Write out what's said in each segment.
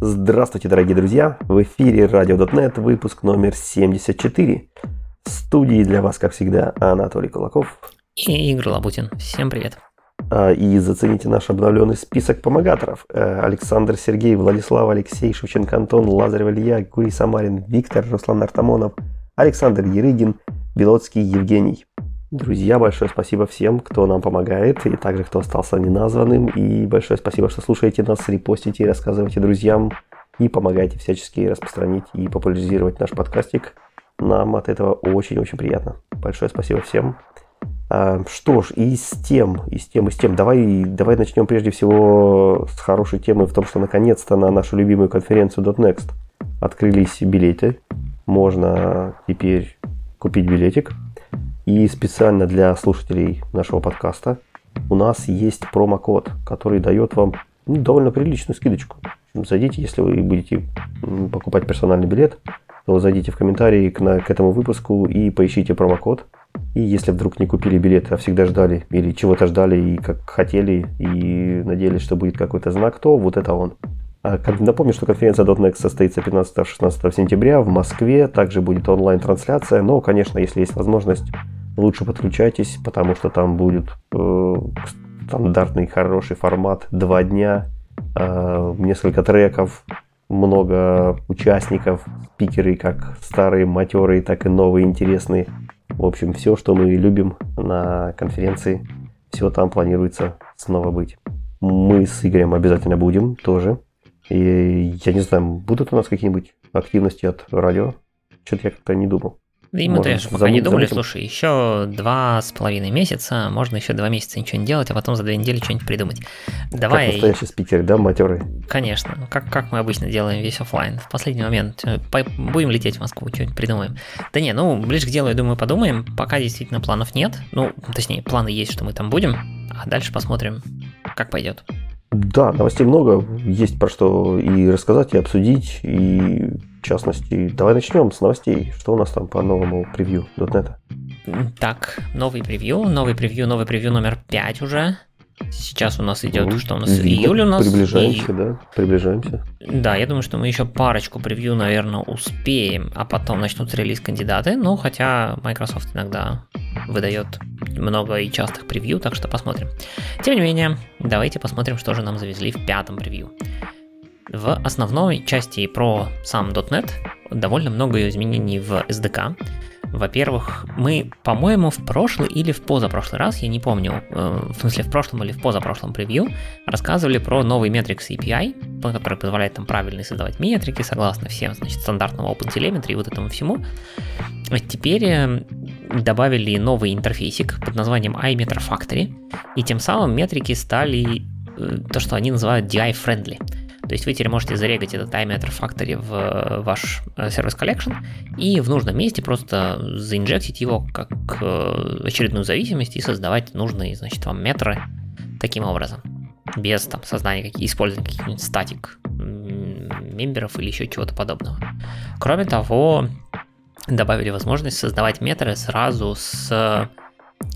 Здравствуйте, дорогие друзья! В эфире Radio.net, выпуск номер 74. В студии для вас, как всегда, Анатолий Кулаков. И Игорь Лабутин. Всем привет. А, и зацените наш обновленный список помогаторов. Э, Александр Сергей, Владислав Алексей, Шевченко Антон, Лазарев Илья, Гурий Самарин, Виктор, Руслан Артамонов, Александр Ерыгин, Белоцкий Евгений. Друзья, большое спасибо всем, кто нам помогает, и также кто остался неназванным. И большое спасибо, что слушаете нас, репостите, рассказывайте друзьям и помогаете всячески распространить и популяризировать наш подкастик. Нам от этого очень-очень приятно. Большое спасибо всем. А, что ж, и с тем, и с тем, и с тем. Давай, давай начнем прежде всего с хорошей темы в том, что наконец-то на нашу любимую конференцию .next открылись билеты. Можно теперь купить билетик – и специально для слушателей нашего подкаста у нас есть промокод, который дает вам ну, довольно приличную скидочку. Зайдите, если вы будете покупать персональный билет, то зайдите в комментарии к, на, к этому выпуску и поищите промокод. И если вдруг не купили билет, а всегда ждали или чего-то ждали и как хотели и надеялись, что будет какой-то знак, то вот это он. А, напомню, что конференция .next состоится 15-16 сентября в Москве. Также будет онлайн-трансляция. Но, конечно, если есть возможность, лучше подключайтесь, потому что там будет э, стандартный хороший формат. Два дня, э, несколько треков, много участников, спикеры как старые, матерые, так и новые, интересные. В общем, все, что мы любим на конференции, все там планируется снова быть. Мы с Игорем обязательно будем тоже. И я не знаю, будут у нас какие-нибудь активности от радио? Что-то я как-то не думал. Да и мы тоже пока не думали, слушай, еще два с половиной месяца, можно еще два месяца ничего не делать, а потом за две недели что-нибудь придумать. Давай. Как настоящий спикер, да, матерый? Конечно, как, как мы обычно делаем весь офлайн. В последний момент э, будем лететь в Москву, что-нибудь придумаем. Да не, ну, ближе к делу, я думаю, подумаем. Пока действительно планов нет. Ну, точнее, планы есть, что мы там будем, а дальше посмотрим, как пойдет. Да, новостей много, есть про что и рассказать, и обсудить, и в частности, давай начнем с новостей. Что у нас там по новому превью .NET? Так, новый превью, новый превью, новый превью номер 5 уже. Сейчас у нас идет, ну, что у нас июль у нас. Приближаемся, и... да, приближаемся. Да, я думаю, что мы еще парочку превью, наверное, успеем, а потом начнутся релиз кандидаты. Ну, хотя Microsoft иногда выдает много и частых превью, так что посмотрим. Тем не менее, давайте посмотрим, что же нам завезли в пятом превью. В основной части про сам .NET довольно много изменений в SDK. Во-первых, мы, по-моему, в прошлый или в позапрошлый раз, я не помню, э, в смысле в прошлом или в позапрошлом превью, рассказывали про новый Metrics API, который позволяет там правильно создавать метрики согласно всем, значит, стандартному OpenTelemetry и вот этому всему. Теперь э, добавили новый интерфейсик под названием iMeter Factory, и тем самым метрики стали э, то, что они называют DI-friendly. То есть вы теперь можете зарегать этот iMeter Factory в э, ваш Service Collection и в нужном месте просто заинжектить его как очередную зависимость и создавать нужные, значит, вам метры таким образом. Без там создания, каких, использования каких-нибудь статик мемберов или еще чего-то подобного. Кроме того, добавили возможность создавать метры сразу с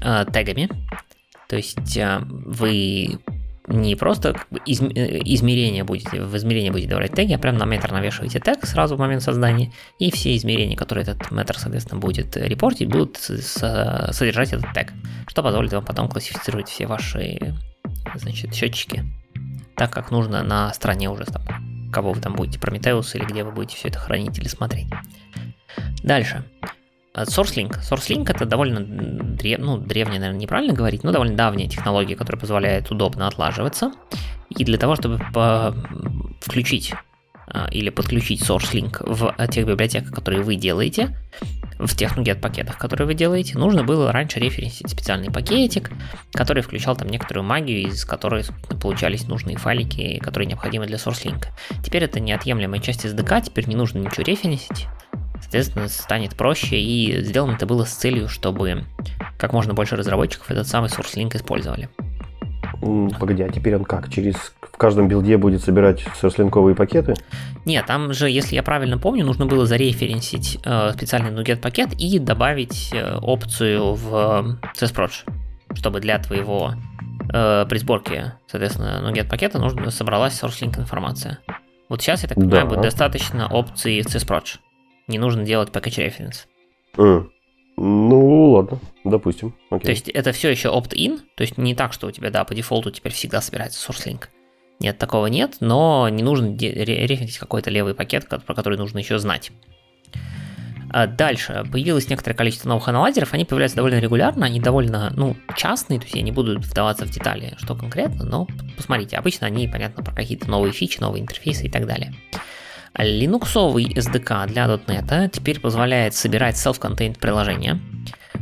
э, тегами. То есть э, вы не просто из, э, измерения будете, в измерение будете добавлять теги, а прям на метр навешиваете тег сразу в момент создания, и все измерения, которые этот метр, соответственно, будет репортить, будут содержать этот тег, что позволит вам потом классифицировать все ваши значит, счетчики так, как нужно на стороне уже там, кого вы там будете, Prometheus или где вы будете все это хранить или смотреть. Дальше. Э, SourceLink. SourceLink это довольно древ... ну, древняя, наверное, неправильно говорить, но довольно давняя технология, которая позволяет удобно отлаживаться. И для того, чтобы по... включить э, или подключить SourceLink в тех библиотеках, которые вы делаете, в тех NuGet пакетах, которые вы делаете, нужно было раньше референсить специальный пакетик, который включал там некоторую магию, из которой получались нужные файлики, которые необходимы для SourceLink. Теперь это неотъемлемая часть SDK, теперь не нужно ничего референсить, соответственно, станет проще, и сделано это было с целью, чтобы как можно больше разработчиков этот самый SourceLink использовали. Погоди, а теперь он как? Через в каждом билде будет собирать сорслинковые пакеты? Нет, там же, если я правильно помню, нужно было зареференсить э, специальный NuGet пакет и добавить э, опцию в CSProj, чтобы для твоего, э, при сборке, соответственно, NuGet пакета нужно собралась SourceLink информация. Вот сейчас, я так понимаю, да. будет достаточно опции в CSProj. Не нужно делать package reference. Mm. Ну, ладно, допустим. Окей. То есть это все еще opt-in, то есть не так, что у тебя, да, по дефолту теперь всегда собирается SourceLink. Нет, такого нет, но не нужно реферить какой-то левый пакет, про который нужно еще знать. А дальше появилось некоторое количество новых анализеров, они появляются довольно регулярно, они довольно, ну, частные, то есть я не буду вдаваться в детали, что конкретно, но посмотрите, обычно они, понятно, про какие-то новые фичи, новые интерфейсы и так далее. Линуксовый SDK для .NET теперь позволяет собирать self-contained приложения.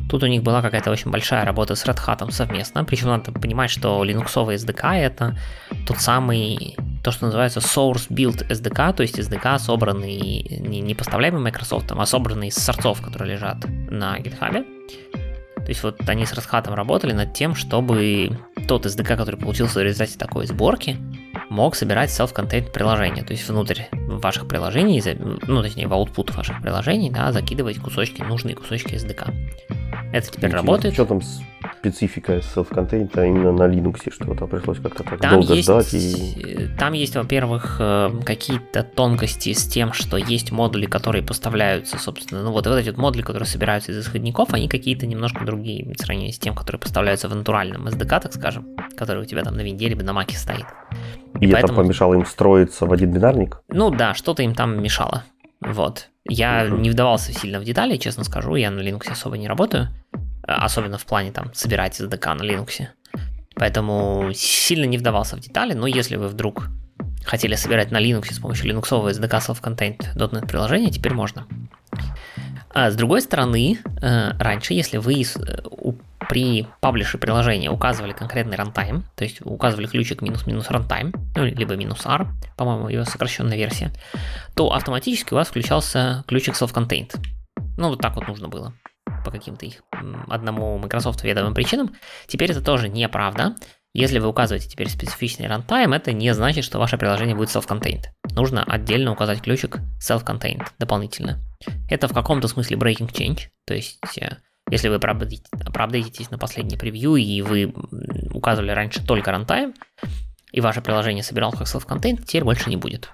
Тут у них была какая-то очень большая работа с Red Hat совместно, причем надо понимать, что линуксовый SDK это тот самый то, что называется Source Build SDK, то есть SDK, собранный, не, не поставляемый Microsoft, а собранный из сорцов, которые лежат на GitHub. То есть вот они с Red Hat работали над тем, чтобы тот SDK, который получился в результате такой сборки, мог собирать self-contained приложения, то есть внутрь ваших приложений, ну точнее в output ваших приложений, да, закидывать кусочки, нужные кусочки SDK. Это теперь Интересно, работает. Что там специфика self-contained а именно на Linux, что-то пришлось как-то так там долго есть, ждать? И... Там есть, во-первых, э, какие-то тонкости с тем, что есть модули, которые поставляются, собственно, ну вот, вот эти вот модули, которые собираются из исходников, они какие-то немножко другие в сравнении с тем, которые поставляются в натуральном SDK, так скажем, который у тебя там на винде либо на маке стоит. И, и поэтому... это помешало им строиться в один бинарник? Ну да, что-то им там мешало. Вот. Я uh-huh. не вдавался сильно в детали, честно скажу, я на Linux особо не работаю, особенно в плане там собирать SDK на Linux. Поэтому сильно не вдавался в детали, но если вы вдруг хотели собирать на Linux с помощью линуксового SDK self-contained .NET приложения, теперь можно. А с другой стороны, э, раньше, если вы э, при паблише приложения указывали конкретный runtime, то есть указывали ключик минус-минус runtime, ну, либо минус R, по-моему, ее сокращенная версия, то автоматически у вас включался ключик self-contained. Ну, вот так вот нужно было по каким-то их одному Microsoft ведомым причинам. Теперь это тоже неправда. Если вы указываете теперь специфичный runtime, это не значит, что ваше приложение будет self-contained. Нужно отдельно указать ключик self-contained дополнительно. Это в каком-то смысле breaking change, то есть э, если вы оправдаетесь на последний превью и вы указывали раньше только runtime, и ваше приложение собирал как self-contained, теперь больше не будет.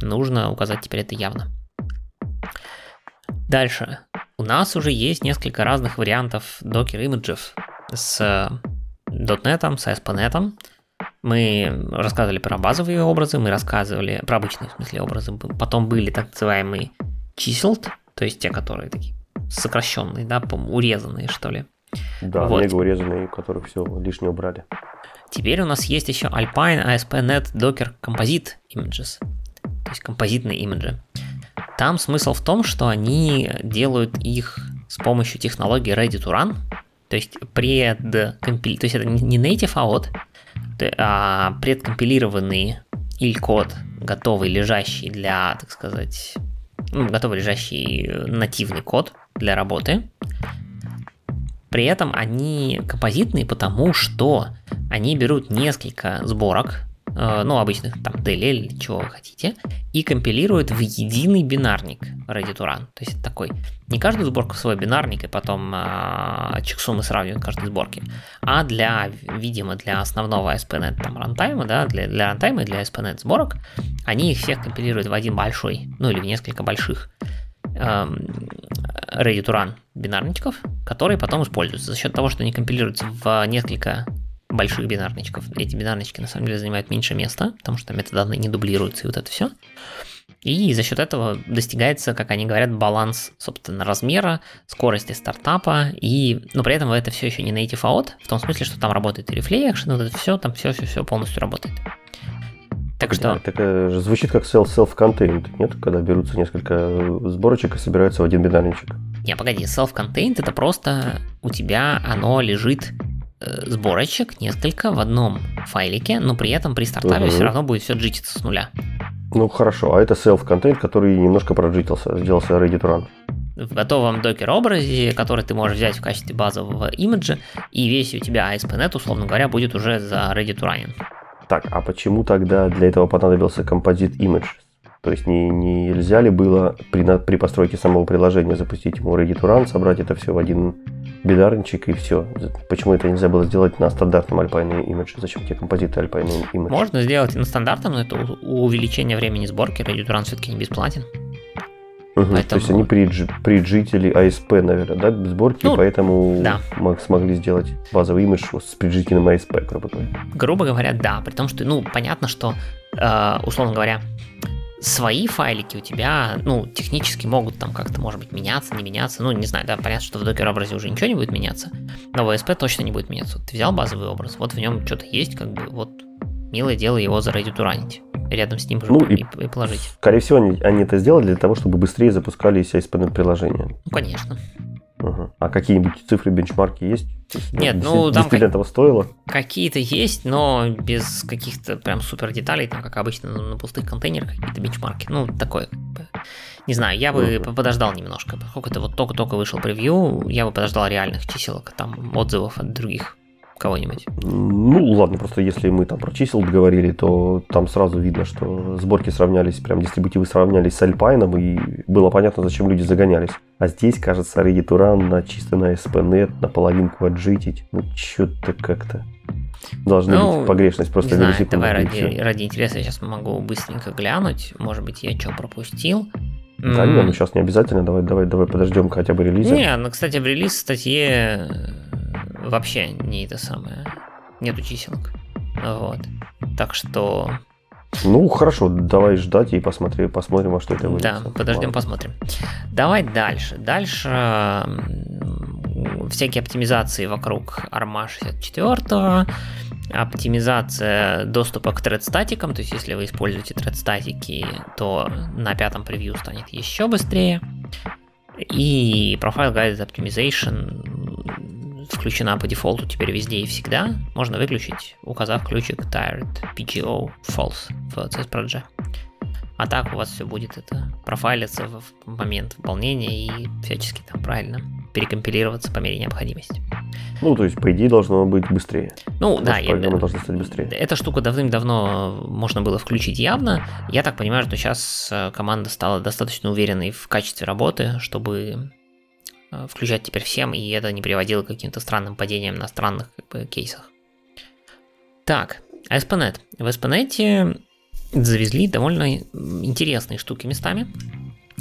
Нужно указать теперь это явно. Дальше. У нас уже есть несколько разных вариантов Docker имиджев с .NET, с ASP.NET. Мы рассказывали про базовые образы, мы рассказывали про обычные в смысле образы. Потом были так называемые chiseled, то есть те, которые такие сокращенные, да, урезанные, что ли. Да, вот. мега урезанные, у которых все лишнее убрали. Теперь у нас есть еще Alpine ASP.NET Docker Composite Images, то есть композитные имиджи. Там смысл в том, что они делают их с помощью технологии Ready to Run, то есть предкомпили... То есть это не native out, а предкомпилированный или код, готовый, лежащий для, так сказать, ну, готовый лежащий нативный код для работы. При этом они композитные, потому что они берут несколько сборок Э, ну, обычных там DLL или чего вы хотите, и компилирует в единый бинарник ready to. То есть это такой, не каждую сборку свой бинарник, и потом э, чексумы сравнивают каждой сборки, а для, видимо, для основного ASP.NET там рантайма, да, для, для рантайма и для ASP.NET сборок, они их всех компилируют в один большой, ну или в несколько больших ready to run бинарничков, которые потом используются. За счет того, что они компилируются в несколько больших бинарничков. Эти бинарнички на самом деле занимают меньше места, потому что метаданные не дублируются и вот это все. И за счет этого достигается, как они говорят, баланс, собственно, размера, скорости стартапа, и, но при этом это все еще не native out, в том смысле, что там работает и reflection, вот это все, там все-все-все полностью работает. Так что... Да, так э, звучит как self-contained, нет? Когда берутся несколько сборочек и собираются в один бинарничек. Не, погоди, self-contained это просто у тебя оно лежит Э, сборочек несколько в одном файлике, но при этом при стартапе угу. все равно будет все джититься с нуля. Ну хорошо, а это self-contained, который немножко проджитился, сделался ready to run. В готовом докер образе, который ты можешь взять в качестве базового имиджа, и весь у тебя ASP.NET, условно говоря, будет уже за ready to running. Так, а почему тогда для этого понадобился композит image? То есть не, не нельзя ли было при, при постройке самого приложения запустить ему ready to run, собрать это все в один бидарничек и все. Почему это нельзя было сделать на стандартном Alpine Image? Зачем тебе композиты Alpine Image? Можно сделать и на стандартном, но это увеличение времени сборки. Радиотуран все-таки не бесплатен. Угу, поэтому... То есть они придж, приджители ASP, наверное, да, сборки, ну, поэтому да. смогли сделать базовый имидж с приджительным ASP, грубо говоря. Грубо говоря, да, при том, что, ну, понятно, что, э, условно говоря, свои файлики у тебя, ну, технически могут там как-то, может быть, меняться, не меняться. Ну, не знаю, да, понятно, что в докер образе уже ничего не будет меняться, но в ASP точно не будет меняться. Вот ты взял базовый образ, вот в нем что-то есть, как бы, вот милое дело его заредитуранить рядом с ним ну, и, и положить. Скорее всего, они, они это сделали для того, чтобы быстрее запускались ASP.NET-приложения. Ну, конечно. Угу. А какие-нибудь цифры, бенчмарки есть? Нет, ну там как... этого стоило? Какие-то есть, но без каких-то прям супер деталей, там, как обычно, на пустых контейнерах какие-то бенчмарки. Ну, такое. Не знаю, я бы uh подождал немножко, поскольку это вот только-только вышел превью, я бы подождал реальных чиселок, там, отзывов от других кого-нибудь? Ну, ладно, просто если мы там про чисел говорили, то там сразу видно, что сборки сравнялись, прям дистрибутивы сравнялись с Альпайном, и было понятно, зачем люди загонялись. А здесь, кажется, to Run на чисто на SPNet, на половинку отжитить. Ну, что-то как-то должны ну, быть погрешность просто не знаю, давай ради, ради интереса я сейчас могу быстренько глянуть. Может быть, я что пропустил. Да, mm. нет, ну сейчас не обязательно. Давай, давай, давай подождем хотя бы релиза. Не, ну, кстати, в релиз статье вообще не это самое. Нету чиселок. Вот. Так что... Ну, хорошо, давай ждать и посмотри, посмотрим, во что это выйдет. Да, подождем, посмотрим. Давай дальше. Дальше всякие оптимизации вокруг ARMA 64, оптимизация доступа к thread-статикам, то есть если вы используете thread-статики, то на пятом превью станет еще быстрее. И Profile Guided Optimization включена по дефолту теперь везде и всегда, можно выключить, указав ключик tired PGO false в CSPRG. А так у вас все будет это профайлиться в момент выполнения и всячески там правильно перекомпилироваться по мере необходимости. Ну, то есть, по идее, должно быть быстрее. Ну, Может, да. Программа должна стать быстрее. Эта штука давным-давно можно было включить явно. Я так понимаю, что сейчас э, команда стала достаточно уверенной в качестве работы, чтобы включать теперь всем, и это не приводило к каким-то странным падениям на странных как бы, кейсах. Так, ASP.NET. В ASP.NET завезли довольно интересные штуки местами.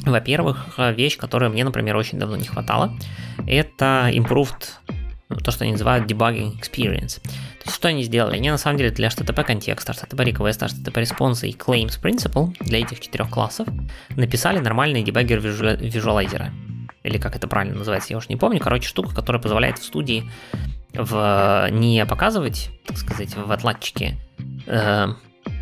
Во-первых, вещь, которая мне, например, очень давно не хватало, это improved, то, что они называют debugging experience. То есть, что они сделали? Они, на самом деле, для HTTP контекста, HTTP request, HTTP response и claims principle для этих четырех классов написали нормальные дебаггер визуалайзеры или как это правильно называется, я уж не помню. Короче, штука, которая позволяет в студии в, не показывать, так сказать, в отладчике э,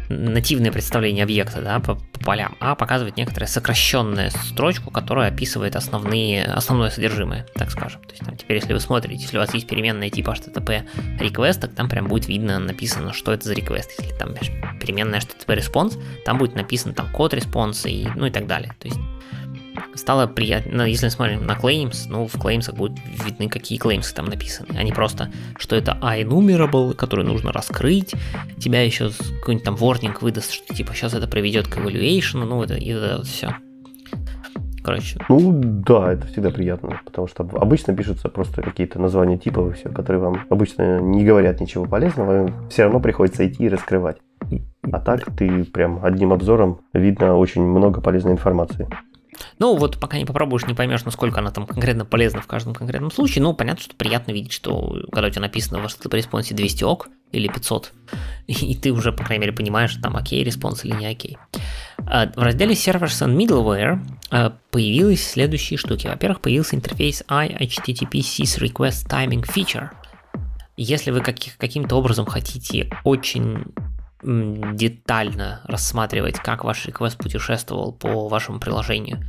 нативное представление объекта да, по, по полям, а показывать некоторую сокращенную строчку, которая описывает основные, основное содержимое, так скажем. То есть там теперь, если вы смотрите, если у вас есть переменная типа HTTP request, там прям будет видно написано, что это за request. Если там переменная HTTP response, там будет написано там код response и, ну и так далее. То есть стало приятно, ну, если смотрим на claims, ну, в claims будут видны, какие claims там написаны, а не просто, что это iNumerable, который нужно раскрыть, тебя еще какой-нибудь там warning выдаст, что типа сейчас это приведет к evaluation, ну, это, это все. Короче. Ну, да, это всегда приятно, потому что обычно пишутся просто какие-то названия типов и все, которые вам обычно не говорят ничего полезного, все равно приходится идти и раскрывать. А так ты прям одним обзором видно очень много полезной информации. Ну, вот пока не попробуешь, не поймешь, насколько она там конкретно полезна в каждом конкретном случае. Ну, понятно, что приятно видеть, что когда у тебя написано в HTTP response е 200 OK или 500, и ты уже, по крайней мере, понимаешь, там окей response или не окей. А, в разделе Servers and Middleware а, появились следующие штуки. Во-первых, появился интерфейс iHTTP SYS Request Timing Feature. Если вы каким-то образом хотите очень детально рассматривать, как ваш request путешествовал по вашему приложению,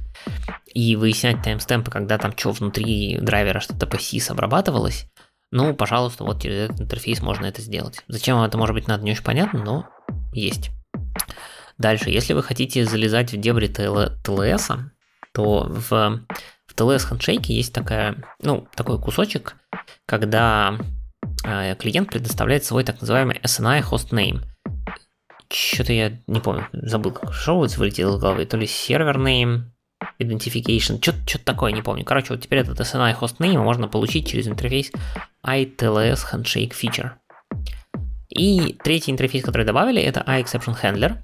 и выяснять таймстемпы, когда там что внутри драйвера что-то по SIS обрабатывалось, ну, пожалуйста, вот через этот интерфейс можно это сделать. Зачем это может быть надо не очень понятно, но есть. Дальше, если вы хотите залезать в дебри TLS, то в, в TLS Handshake есть такая, ну, такой кусочек, когда э, клиент предоставляет свой так называемый SNI host name – что-то я не помню, забыл, как шоу вылетело из головы. То ли серверный, Identification, что-то такое, не помню. Короче, вот теперь этот SNI hostname можно получить через интерфейс ITLS Handshake Feature. И третий интерфейс, который добавили, это iException Handler.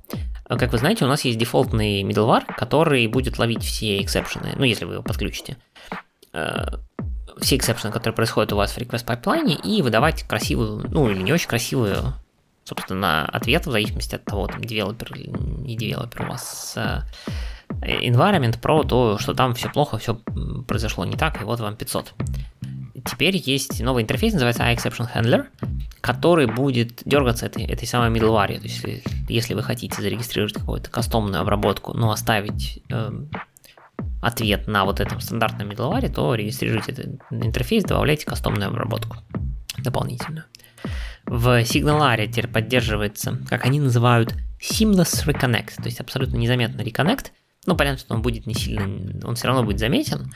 Как вы знаете, у нас есть дефолтный middleware, который будет ловить все эксепшены, ну, если вы его подключите. Э, все exception ы, которые происходят у вас в request pipeline е, и выдавать красивую, ну, или не очень красивую, собственно, ответ в зависимости от того, там, девелопер или не девелопер у вас э, environment про то, что там все плохо, все произошло не так, и вот вам 500. Теперь есть новый интерфейс, называется IExceptionHandler, который будет дергаться этой, этой самой middleware. То есть, если, если вы хотите зарегистрировать какую-то кастомную обработку, но оставить э, ответ на вот этом стандартном middleware, то регистрируйте этот интерфейс, добавляйте кастомную обработку дополнительную. В Signalare теперь поддерживается, как они называют, Seamless Reconnect, то есть абсолютно незаметно Reconnect. Ну, понятно, что он будет не сильно, он все равно будет заметен,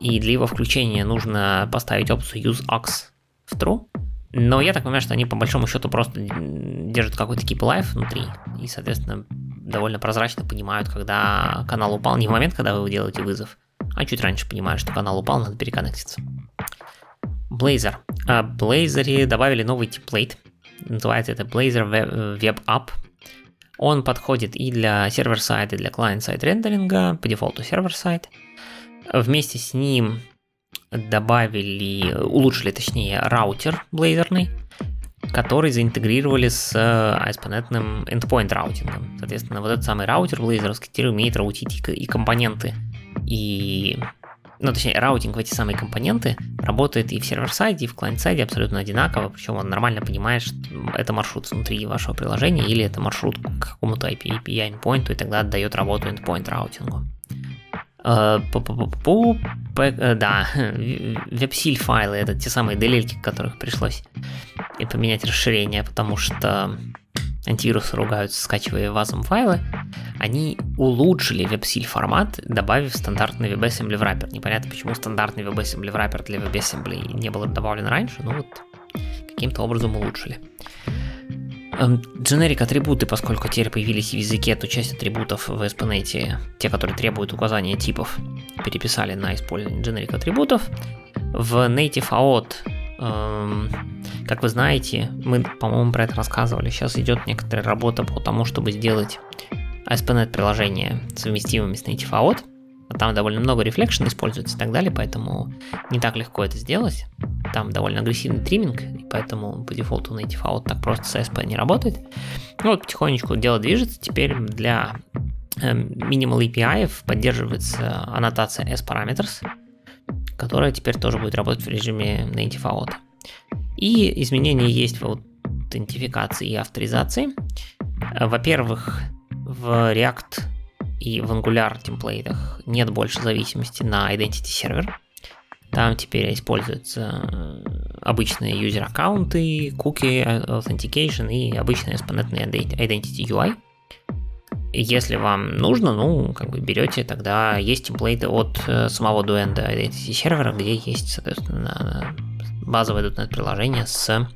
и для его включения нужно поставить опцию use aux в true. Но я так понимаю, что они по большому счету просто держат какой-то keep alive внутри, и, соответственно, довольно прозрачно понимают, когда канал упал, не в момент, когда вы делаете вызов, а чуть раньше понимают, что канал упал, надо переконнектиться. Blazor. А в Blazor добавили новый темплейт, называется это Blazor Web App. Он подходит и для сервер-сайта, и для клиент-сайт рендеринга, по дефолту сервер-сайт. Вместе с ним добавили, улучшили точнее раутер блейзерный, который заинтегрировали с ASP.NET endpoint routing ом. Соответственно, вот этот самый router Blazor овский теперь умеет route ить и компоненты, и ну, точнее, routing в эти самые компоненты работает и в server-side е, и в client-side е абсолютно одинаково, причем он нормально понимает, что это маршрут внутри вашего приложения, или это маршрут к какому-то API, API endpoint, и тогда отдает работу endpoint routing у. Э, э, да, вебсиль файлы, это те самые делельки, которых пришлось и поменять расширение, потому что антивирусы ругаются, скачивая вазом файлы, они улучшили WebSil формат, добавив стандартный WebAssembly wrapper. Непонятно, почему стандартный WebAssembly wrapper для WebAssembly не был добавлен раньше, но вот каким-то образом улучшили. Generic эм, атрибуты, поскольку теперь появились в языке, то часть атрибутов в ASP.NET, те, которые требуют указания типов, переписали на использование generic атрибутов. В Native AOT как вы знаете, мы, по-моему, про это рассказывали. Сейчас идет некоторая работа по тому, чтобы сделать ASP.NET приложение совместимыми с Native AOT. Там довольно много reflection используется и так далее, поэтому не так легко это сделать. Там довольно агрессивный trimming, и поэтому по дефолту Native AOT так просто с ASP не работает. Ну вот потихонечку дело движется. Теперь для э, Minimal API поддерживается аннотация S-Parameters, которая теперь тоже будет работать в режиме Native Out. И изменения есть в аутентификации и авторизации. Во-первых, в React и в Angular темплейтах нет больше зависимости на Identity Server. Там теперь используются э, обычные юзер-аккаунты, куки, authentication и обычные ASP.NET Identity UI. Если вам нужно, ну, как бы берете, тогда есть темплейты от э, самого дуэнда Identity сервера, где есть, соответственно, базовое .NET приложение с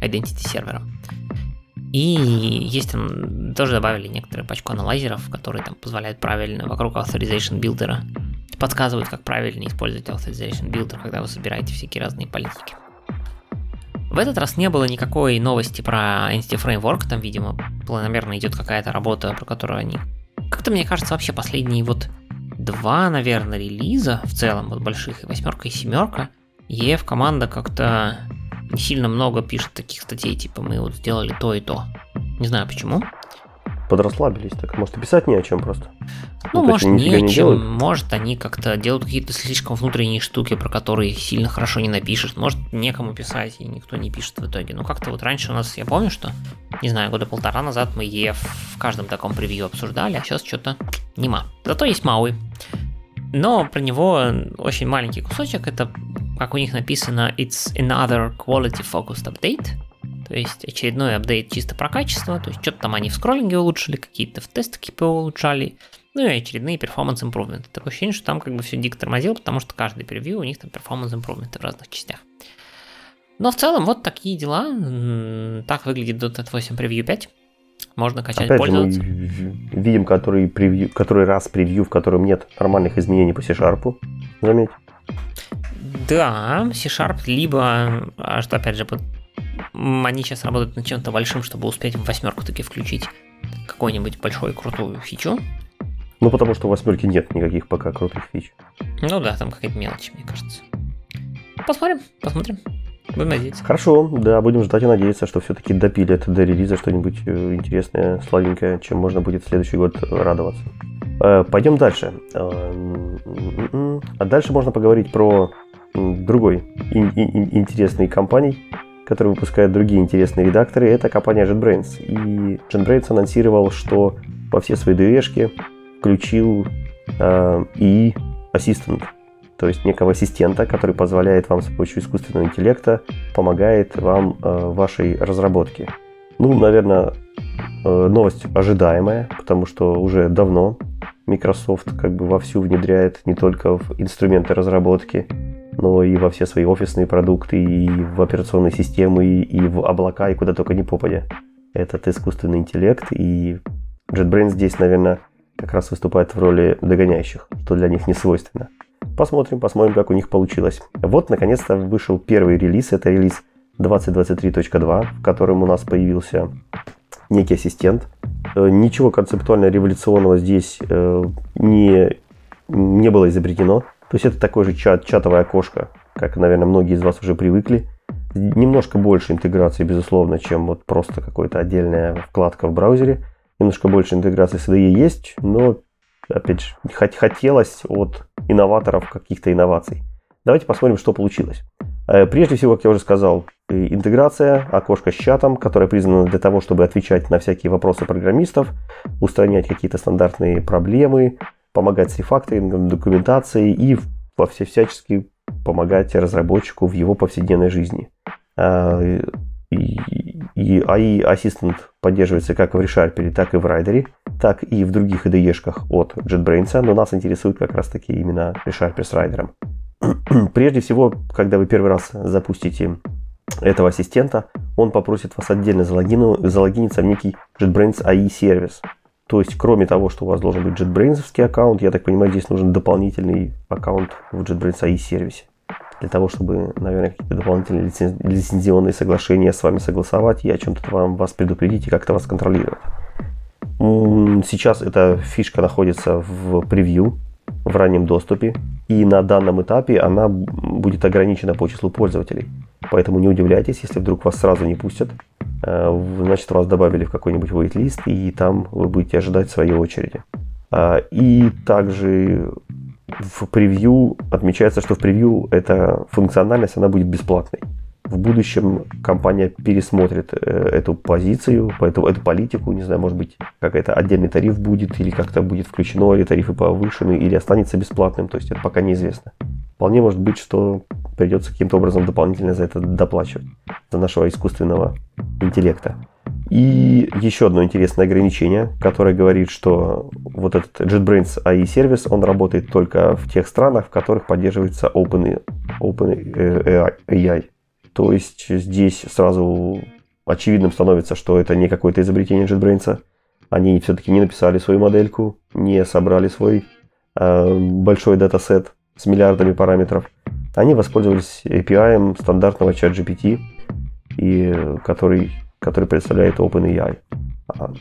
Identity сервером. И есть там, тоже добавили некоторые пачку аналайзеров, которые там позволяют правильно вокруг authorization билдера подсказывают, как правильно использовать authorization builder, когда вы собираете всякие разные политики. В этот раз не было никакой новости про Entity Framework, там, видимо, планомерно идет какая-то работа, про которую они... Как-то, мне кажется, вообще последние вот два, наверное, релиза в целом, вот больших, и восьмерка, и семерка, EF команда как-то не сильно много пишет таких статей, типа мы вот сделали то и то. Не знаю почему. Подрасслабились, так может и писать не о чем просто. Ну, ну может, не о чем. Может, они как-то делают какие-то слишком внутренние штуки, про которые сильно хорошо не напишешь. Может, некому писать, и никто не пишет в итоге. Ну, как-то вот раньше у нас, я помню, что, не знаю, года полтора назад мы EF в каждом таком превью обсуждали, а сейчас что-то нема. Зато есть Мауи. Но про него очень маленький кусочек. Это, как у них написано, it's another quality focused update. То есть очередной апдейт чисто про качество, то есть что-то там они в скроллинге улучшили, какие-то в тестах улучшали, ну и очередные performance improvement. Такое ощущение, что там как бы все дико тормозило, потому что каждый превью у них там performance improvement в разных частях. Но в целом вот такие дела. Так выглядит .NET 8 Preview 5. можно качать, Опять пользоваться. же, мы видим который, превью, который раз превью, в котором нет нормальных изменений по C-Sharp. Заметь. Да, C-Sharp, либо, а что опять же, они сейчас работают над чем-то большим, чтобы успеть в восьмерку таки включить какую-нибудь большую крутую фичу. Ну, потому что у восьмерки нет никаких пока крутых фич. Ну да, там какая-то мелочь, мне кажется. Посмотрим, посмотрим. Будем надеяться. Хорошо, да, будем ждать и надеяться, что все-таки допилят до релиза что-нибудь э, интересное, славненькое, чем можно будет в следующий год радоваться. Э, пойдем дальше. Э, а дальше можно поговорить про другой интересный компаний, который выпускает другие интересные редакторы. Это компания JetBrains. И JetBrains анонсировал, что во все свои dve включил э, и Assistant, то есть некого ассистента, который позволяет вам с помощью искусственного интеллекта, помогает вам э, вашей разработке. Ну, наверное, э, новость ожидаемая, потому что уже давно Microsoft как бы вовсю внедряет не только в инструменты разработки, но и во все свои офисные продукты, и в операционные системы, и в облака, и куда только не попадя. Этот искусственный интеллект, и JetBrains здесь, наверное, как раз выступает в роли догоняющих, что для них не свойственно. Посмотрим, посмотрим, как у них получилось. Вот, наконец-то, вышел первый релиз. Это релиз 2023.2, в котором у нас появился некий ассистент. Э, ничего концептуально революционного здесь э, не, не было изобретено. То есть это такое же чат, чатовое окошко, как, наверное, многие из вас уже привыкли. Немножко больше интеграции, безусловно, чем вот просто какая-то отдельная вкладка в браузере. Немножко больше интеграции с IDE есть, но, опять же, хотелось от инноваторов каких-то инноваций. Давайте посмотрим, что получилось. Э, прежде всего, как я уже сказал, интеграция, окошко с чатом, которое признано для того, чтобы отвечать на всякие вопросы программистов, устранять какие-то стандартные проблемы, помогать с рефакторингом, документацией и во все всячески помогать разработчику в его повседневной жизни. Э, и, AI Assistant поддерживается как в ReSharper, так и в Rider, так и в других IDE-шках от JetBrains, но нас интересует как раз таки именно ReSharper с Rider. Прежде всего, когда вы первый раз запустите этого ассистента, он попросит вас отдельно залогину, залогиниться в некий JetBrains AI сервис. То есть, кроме того, что у вас должен быть JetBrains аккаунт, я так понимаю, здесь нужен дополнительный аккаунт в JetBrains AI сервисе для того, чтобы, наверное, какие-то дополнительные лицензионные соглашения с вами согласовать и о чем-то вам вас предупредить и как-то вас контролировать. Сейчас эта фишка находится в превью, в раннем доступе, и на данном этапе она будет ограничена по числу пользователей. Поэтому не удивляйтесь, если вдруг вас сразу не пустят. Э, значит, вас добавили в какой-нибудь wait-лист, и там вы будете ожидать своей очереди. А, и также в превью отмечается, что в превью эта функциональность она будет бесплатной. В будущем компания пересмотрит э, эту позицию, эту, эту политику, не знаю, может быть, какой-то отдельный тариф будет, или как-то будет включено, или тарифы повышены, или останется бесплатным, то есть это пока неизвестно. Вполне может быть, что придется каким-то образом дополнительно за это доплачивать, за нашего искусственного интеллекта. И еще одно интересное ограничение, которое говорит, что вот этот JetBrains AI сервис, он работает только в тех странах, в которых поддерживается Open, Open AI. То есть здесь сразу очевидным становится, что это не какое-то изобретение JetBrains. Они все-таки не написали свою модельку, не собрали свой э, большой датасет с миллиардами параметров. Они воспользовались API стандартного ChatGPT, и, который который представляет OpenAI. А,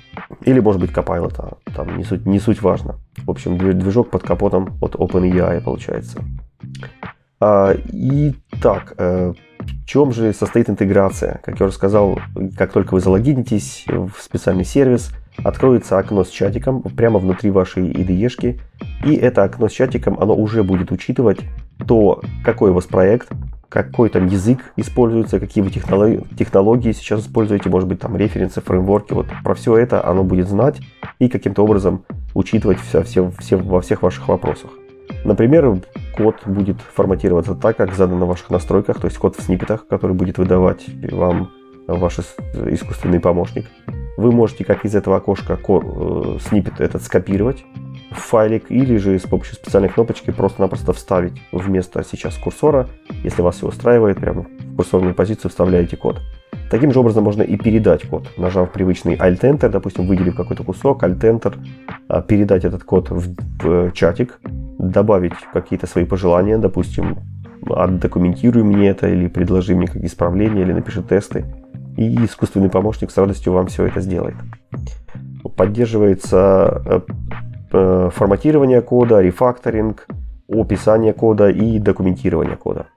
или, может быть, Copilot, а, там не суть, не суть важно. В общем, движок под капотом от OpenAI получается. А, и так, э, чем же состоит интеграция? Как я уже сказал, как только вы залогинитесь в специальный сервис, откроется окно с чатиком прямо внутри вашей IDE, и это окно с чатиком, оно уже будет учитывать то, какой у вас проект, какой там язык используется, какие вы технологии, сейчас используете, может быть там референсы, фреймворки, вот про все это оно будет знать и каким-то образом учитывать все, все, все, во всех ваших вопросах. Например, код будет форматироваться так, как задано в ваших настройках, то есть код в сниппетах, который будет выдавать вам ваш искусственный помощник. Вы можете как из этого окошка э, сниппет этот скопировать в файлик или же с помощью специальной кнопочки просто-напросто вставить вместо сейчас курсора. Если вас все устраивает, прямо в курсорную позицию вставляете код. Таким же образом можно и передать код, нажав привычный Alt-Enter, допустим, выделив какой-то кусок, Alt-Enter, а, передать этот код в, в чатик, добавить какие-то свои пожелания, допустим, отдокументируй мне это, или предложи мне как исправления, или напиши тесты. И искусственный помощник с радостью вам все это сделает. Поддерживается э, э, форматирование кода, рефакторинг, описание кода и документирование кода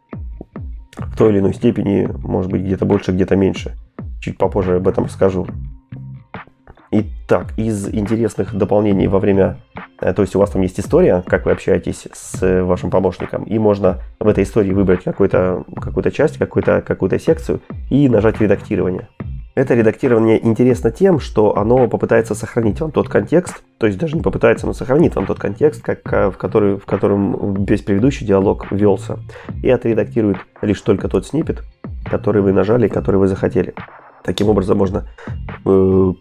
в той или иной степени, может быть, где-то больше, где-то меньше. Чуть попозже об этом расскажу. Итак, из интересных дополнений во время... Э, то есть у вас там есть история, как вы общаетесь с вашим помощником, и можно в этой истории выбрать какую-то какую часть, какую-то какую секцию и нажать редактирование. Это редактирование интересно тем, что оно попытается сохранить вам тот контекст, то есть даже не попытается, но сохранит вам тот контекст, как, э, в, который, в котором весь предыдущий диалог велся, и отредактирует лишь только тот снипет, который вы нажали который вы захотели. Таким образом можно э,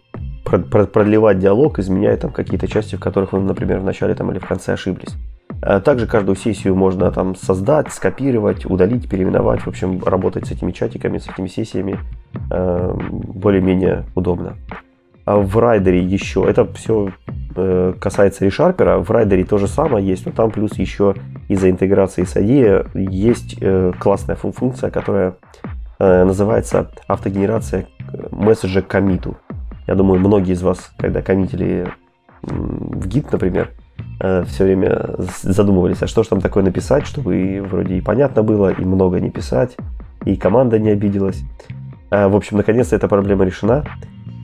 продлевать диалог, изменяя там какие-то части, в которых вы, например, в начале там, или в конце ошиблись. А также каждую сессию можно там создать, скопировать, удалить, переименовать. В общем, работать с этими чатиками, с этими сессиями э, более-менее удобно. А в райдере еще, это все э, касается решарпера, в райдере то же самое есть, но там плюс еще из-за интеграции с IDE есть э, классная функция, которая э, называется автогенерация месседжа комиту. Я думаю, многие из вас, когда коммитили в Git, например, Э, все время задумывались, а что же там такое написать, чтобы вроде и понятно было, и много не писать, и команда не обиделась. Э, в общем, наконец-то эта проблема решена.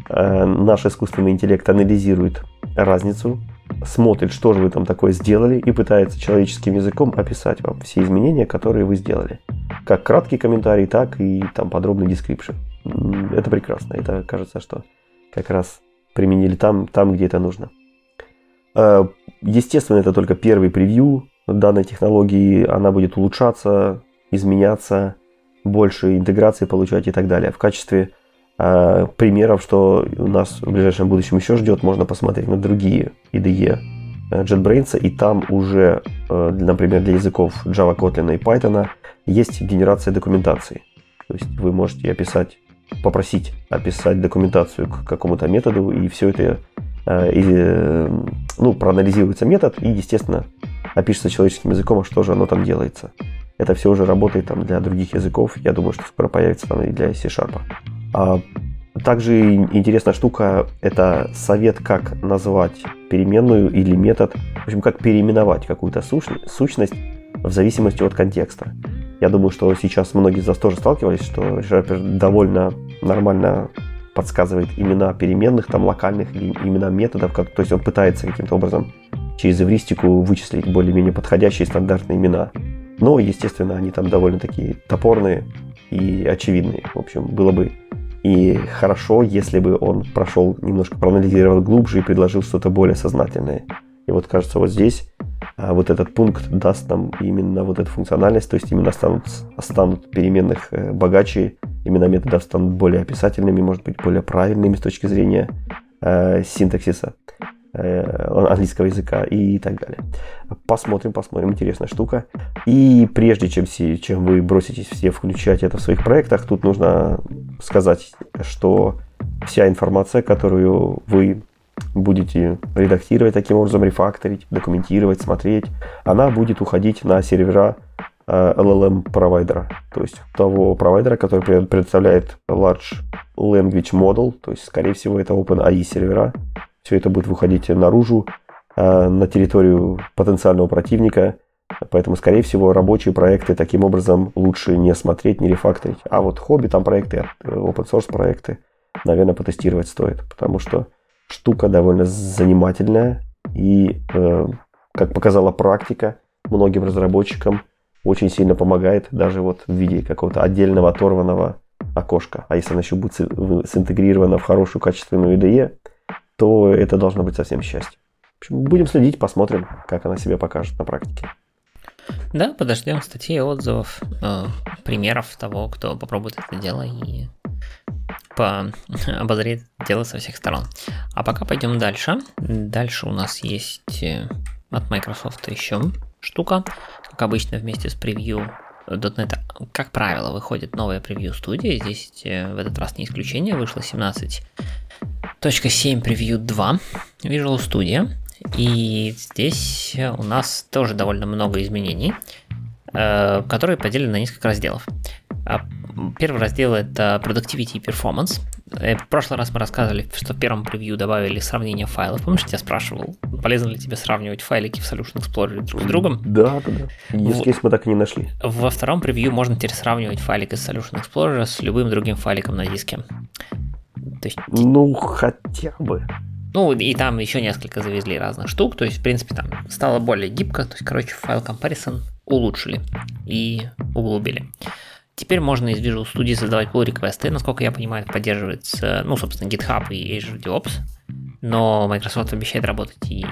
Э, наш искусственный интеллект анализирует разницу, смотрит, что же вы там такое сделали, и пытается человеческим языком описать вам все изменения, которые вы сделали. Как краткий комментарий, так и там подробный description. Это прекрасно. Это кажется, что как раз применили там, там где это нужно. Э, естественно, это только первый превью данной технологии. Она будет улучшаться, изменяться, больше интеграции получать и так далее. В качестве э, примеров, что у нас в ближайшем будущем еще ждет, можно посмотреть на другие IDE э, JetBrains, и там уже, э, например, для языков Java, Kotlin и Python есть генерация документации. То есть вы можете описать, попросить описать документацию к какому-то методу, и все это Э, и, ну, проанализируется метод и, естественно, опишется человеческим языком, а что же оно там делается. Это все уже работает там для других языков. Я думаю, что скоро появится там и для C-Sharp. А также интересная штука – это совет, как назвать переменную или метод, в общем, как переименовать какую-то сущность в зависимости от контекста. Я думаю, что сейчас многие из вас тоже сталкивались, что ReSharper довольно нормально подсказывает имена переменных, там локальных имена методов, как, то есть он пытается каким-то образом через эвристику вычислить более-менее подходящие стандартные имена. Но, естественно, они там довольно такие топорные и очевидные. В общем, было бы и хорошо, если бы он прошел немножко проанализировал глубже и предложил что-то более сознательное. И вот кажется, вот здесь а, вот этот пункт даст нам именно вот эту функциональность, то есть именно станут, станут переменных э, богаче, именно методов станут более описательными, может быть, более правильными с точки зрения э, синтаксиса английского языка и так далее. Посмотрим, посмотрим, интересная штука. И прежде чем, чем вы броситесь все включать это в своих проектах, тут нужно сказать, что вся информация, которую вы будете редактировать таким образом, рефакторить, документировать, смотреть, она будет уходить на сервера э, LLM провайдера, то есть того провайдера, который предоставляет Large Language Model, то есть, скорее всего, это OpenAI сервера. Все это будет выходить наружу, э, на территорию потенциального противника, поэтому, скорее всего, рабочие проекты таким образом лучше не смотреть, не рефакторить. А вот хобби там проекты, э, open source проекты, наверное, потестировать стоит, потому что штука довольно занимательная и, э, как показала практика, многим разработчикам очень сильно помогает даже вот в виде какого-то отдельного оторванного окошка. А если она еще будет синтегрирована в хорошую качественную IDE, то это должно быть совсем счастье. В общем, будем следить, посмотрим, как она себя покажет на практике. Да, подождем статей, отзывов, э, примеров того, кто попробует это дело и по обозреть дело со всех сторон. А пока пойдем дальше. Дальше у нас есть э, от Microsoft еще штука. Как обычно, вместе с превью .NET, как правило, выходит новая превью студия. Здесь э, в этот раз не исключение. Вышло 17.7 превью 2 Visual Studio. И здесь у нас тоже довольно много изменений, э, которые поделены на несколько разделов. А, первый раздел это Productivity и Performance. Э, в прошлый раз мы рассказывали, что в первом превью добавили сравнение файлов. Помнишь, я спрашивал, полезно ли тебе сравнивать файлики в Solution Explorer друг с другом? Да, да, да. В... мы так и не нашли. Во втором превью можно теперь сравнивать файлик из Solution Explorer с любым другим файликом на диске. То есть... Ну, хотя бы. Ну, и там еще несколько завезли разных штук, то есть, в принципе, там стало более гибко, то есть, короче, файл comparison улучшили и углубили. Теперь можно из Visual Studio создавать pull реквесты насколько я понимаю, это поддерживается, ну, собственно, GitHub и Azure DevOps, но Microsoft обещает работать и,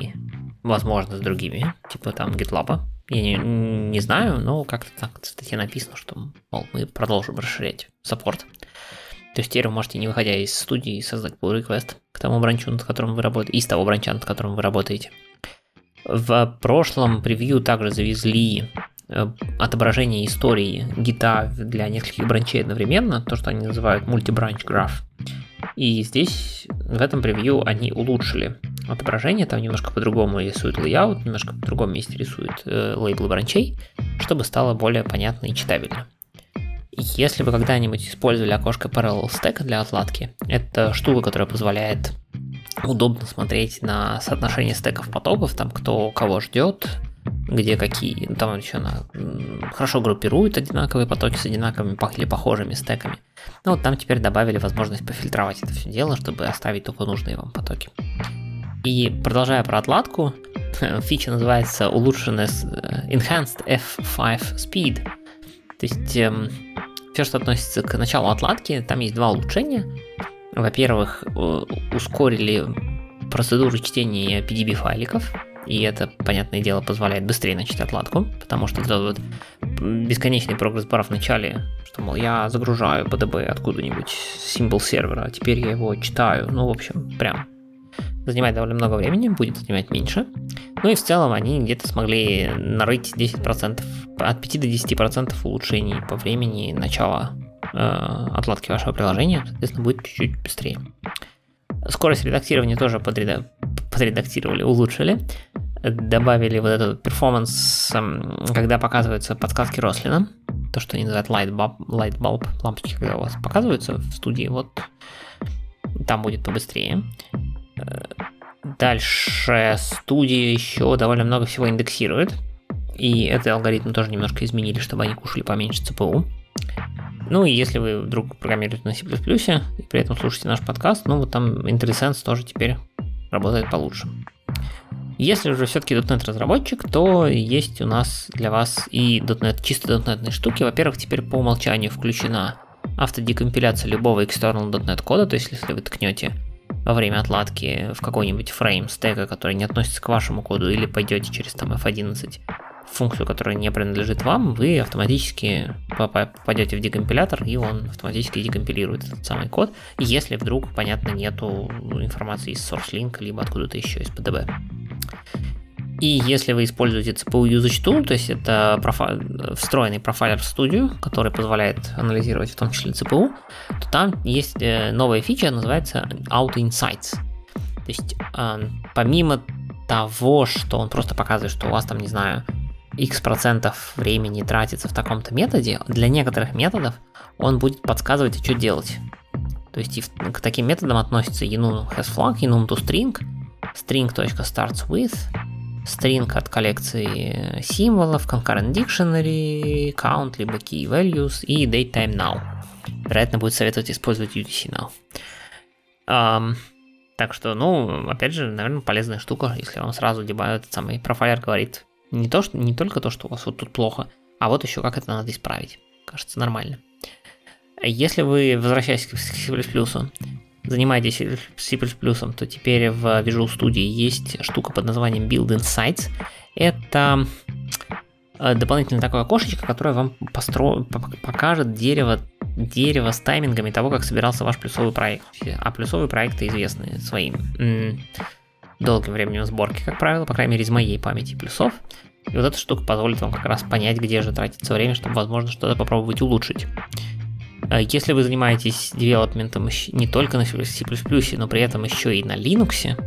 возможно, с другими, типа там GitLab. Я не, не знаю, но как-то так в статье написано, что, мол, мы продолжим расширять саппорт. То есть теперь вы можете, не выходя из студии, создать pull request к тому бранчу, над которым вы работаете, из того бранча, над которым вы работаете. В прошлом превью также завезли э, отображение истории гита для нескольких бранчей одновременно, то, что они называют multi-branch graph. И здесь, в этом превью, они улучшили отображение, там немножко по-другому рисуют layout, немножко в другом месте рисуют э, лейблы бранчей, чтобы стало более понятно и читабельно. Если вы когда-нибудь использовали окошко Parallel Stack для отладки, это штука, которая позволяет удобно смотреть на соотношение стеков потоков, там кто кого ждет, где какие, ну, там еще она хорошо группирует одинаковые потоки с одинаковыми или похожими стеками. Ну вот там теперь добавили возможность пофильтровать это все дело, чтобы оставить только нужные вам потоки. И продолжая про отладку, фича называется улучшенная Enhanced F5 Speed. То есть эм, все, что относится к началу отладки, там есть два улучшения. Во-первых, э, ускорили процедуру чтения PDB файликов, и это, понятное дело, позволяет быстрее начать отладку, потому что этот вот бесконечный прогресс-бар в начале, что, мол, я загружаю PDB откуда-нибудь символ сервера, а теперь я его читаю, ну, в общем, прям занимает довольно много времени, будет занимать меньше. Ну и в целом они где-то смогли нарыть 10%, от 5 до 10% улучшений по времени начала э, отладки вашего приложения, соответственно, будет чуть-чуть быстрее. Скорость редактирования тоже подреда- подредактировали, улучшили. Добавили вот этот перформанс, эм, когда показываются подсказки Рослина, то, что они называют light bulb, light bulb лампочки, когда у вас показываются в студии, вот там будет побыстрее. Дальше студия еще довольно много всего индексирует. И этот алгоритм тоже немножко изменили, чтобы они кушали поменьше ЦПУ. Ну и если вы вдруг программируете на C++ и при этом слушаете наш подкаст, ну вот там IntelliSense тоже теперь работает получше. Если же все-таки .NET разработчик, то есть у нас для вас и .NET, чисто .NET штуки. Во-первых, теперь по умолчанию включена автодекомпиляция любого external .NET кода, то есть если вы ткнете во время отладки в какой-нибудь фрейм стека, который не относится к вашему коду, или пойдете через там F11 функцию, которая не принадлежит вам, вы автоматически попадете в декомпилятор, и он автоматически декомпилирует этот самый код, если вдруг, понятно, нету информации из SourceLink, либо откуда-то еще из PDB. И если вы используете CPU Usage Tool, то есть это профи- встроенный профайлер Studio, который позволяет анализировать в том числе CPU, то там есть э, новая фича, называется Auto Insights. То есть э, помимо того, что он просто показывает, что у вас там, не знаю, x процентов времени тратится в таком-то методе, для некоторых методов он будет подсказывать, что делать. То есть к таким методам относятся enum has flag, enum to string, string.starts with, string от коллекции символов, concurrent dictionary, count, либо key values и datetime now. Вероятно, будет советовать использовать UTC now. Um, так что, ну, опять же, наверное, полезная штука, если вам сразу дебай самый профайлер говорит не, то, что, не только то, что у вас вот тут плохо, а вот еще как это надо исправить. Кажется, нормально. Если вы, возвращаясь к C++, занимаетесь C++, то теперь в Visual Studio есть штука под названием Build Insights. Это э, дополнительное такое окошечко, которое вам постро... покажет дерево, дерево с таймингами того, как собирался ваш плюсовый проект. А плюсовые проекты известны своим долгим временем сборки, как правило, по крайней мере из моей памяти плюсов. И вот эта штука позволит вам как раз понять, где же тратится время, чтобы, возможно, что-то попробовать улучшить. А если вы занимаетесь девелопментом не только на C++, но при этом еще и на Linux,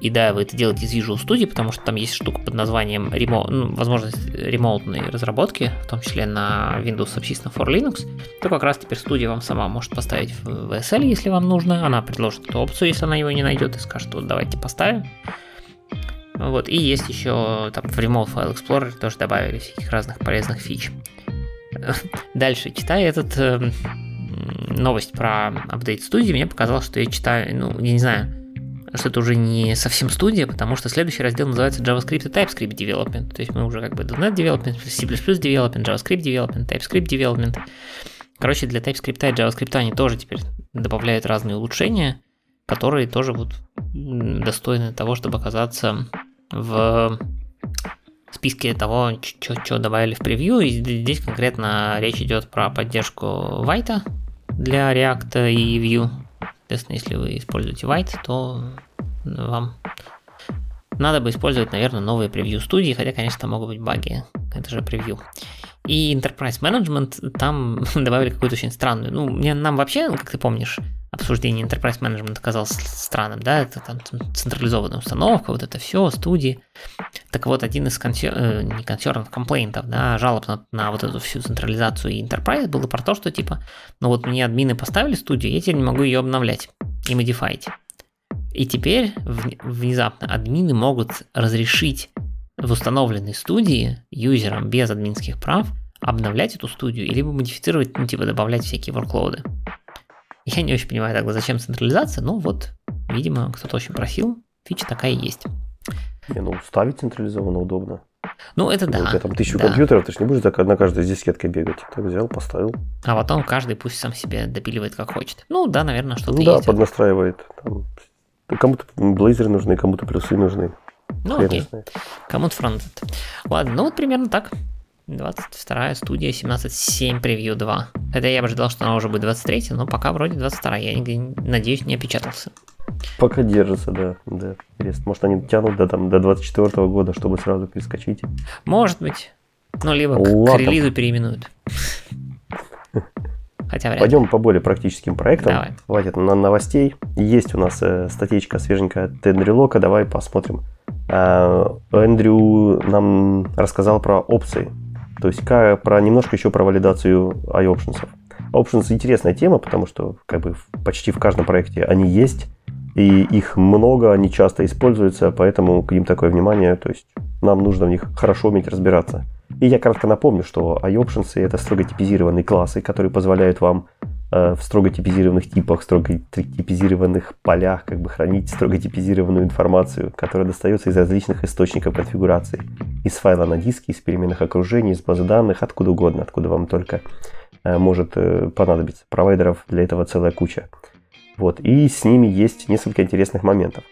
и да, вы это делаете из Visual Studio, потому что там есть штука под названием remote, ну, возможность ремоутной разработки, в том числе на Windows Subsystem for Linux, то как раз теперь студия вам сама может поставить в VSL, если вам нужно. Она предложит эту опцию, если она его не найдет, и скажет, вот давайте поставим. Вот, и есть еще там в Remote File Explorer тоже добавили всяких разных полезных фич. Дальше, читая этот э, новость про апдейт студии, мне показалось, что я читаю, ну, я не знаю, что это уже не совсем студия, потому что следующий раздел называется JavaScript и TypeScript Development. То есть мы уже как бы .NET Development, C++ Development, JavaScript Development, TypeScript Development. Короче, для TypeScript и JavaScript они тоже теперь добавляют разные улучшения, которые тоже вот достойны того, чтобы оказаться в списке того, что добавили в превью. И здесь конкретно речь идет про поддержку White для React и Vue. Соответственно, если вы используете White, то вам надо бы использовать, наверное, новые превью студии, хотя, конечно, там могут быть баги, это же превью. И Enterprise Management там добавили какую-то очень странную, ну, мне, нам вообще, как ты помнишь, обсуждение Enterprise Management казалось странным, да, это там централизованная установка, вот это все, студии. Так вот, один из консер... э, не консернов, комплейнтов, да, жалоб на, на вот эту всю централизацию и Enterprise было про то, что типа, ну вот мне админы поставили студию, я теперь не могу ее обновлять и модифаить. И теперь внезапно админы могут разрешить в установленной студии юзерам без админских прав обновлять эту студию, либо модифицировать, ну, типа добавлять всякие workload. Я не очень понимаю тогда, зачем централизация, но вот, видимо, кто-то очень просил, фича такая есть. Не, ну ставить централизованно удобно. Ну, это да. У тебя там тысячу да. компьютеров, ты же не будешь так на каждой с дискеткой бегать. Так взял, поставил. А потом каждый пусть сам себе допиливает как хочет. Ну, да, наверное, что-то ну, да, есть. поднастраивает. Там, кому-то блейзеры нужны, кому-то плюсы нужны. Ну, окей. Кому-то фронтенд. Ладно, ну вот примерно так. 22 студия 17.7 превью 2. Хотя я бы ожидал, что она уже будет 23, но пока вроде 22. Я надеюсь, не опечатался. Пока держится, да. да. Интересно. Может, они тянут до, там, до 24 года, чтобы сразу перескочить? Может быть. Ну, либо Ладно. к релизу переименуют. Хотя вряд Пойдем по более практическим проектам. Давай. Хватит на новостей. Есть у нас э, статейка свеженькая от Эндрю Давай посмотрим. Э, Эндрю нам рассказал про опции то есть как, про, немножко еще про валидацию iOptions. Options интересная тема, потому что как бы почти в каждом проекте они есть, и их много, они часто используются, поэтому к ним такое внимание, то есть нам нужно в них хорошо уметь разбираться. И я кратко напомню, что iOptions это строго типизированные классы, которые позволяют вам в строго типизированных типах, строго типизированных полях, как бы хранить строго типизированную информацию, которая достается из различных источников конфигурации. Из файла на диске, из переменных окружений, из базы данных, откуда угодно, откуда вам только э, может э, понадобиться. Провайдеров для этого целая куча. Вот. И с ними есть несколько интересных моментов.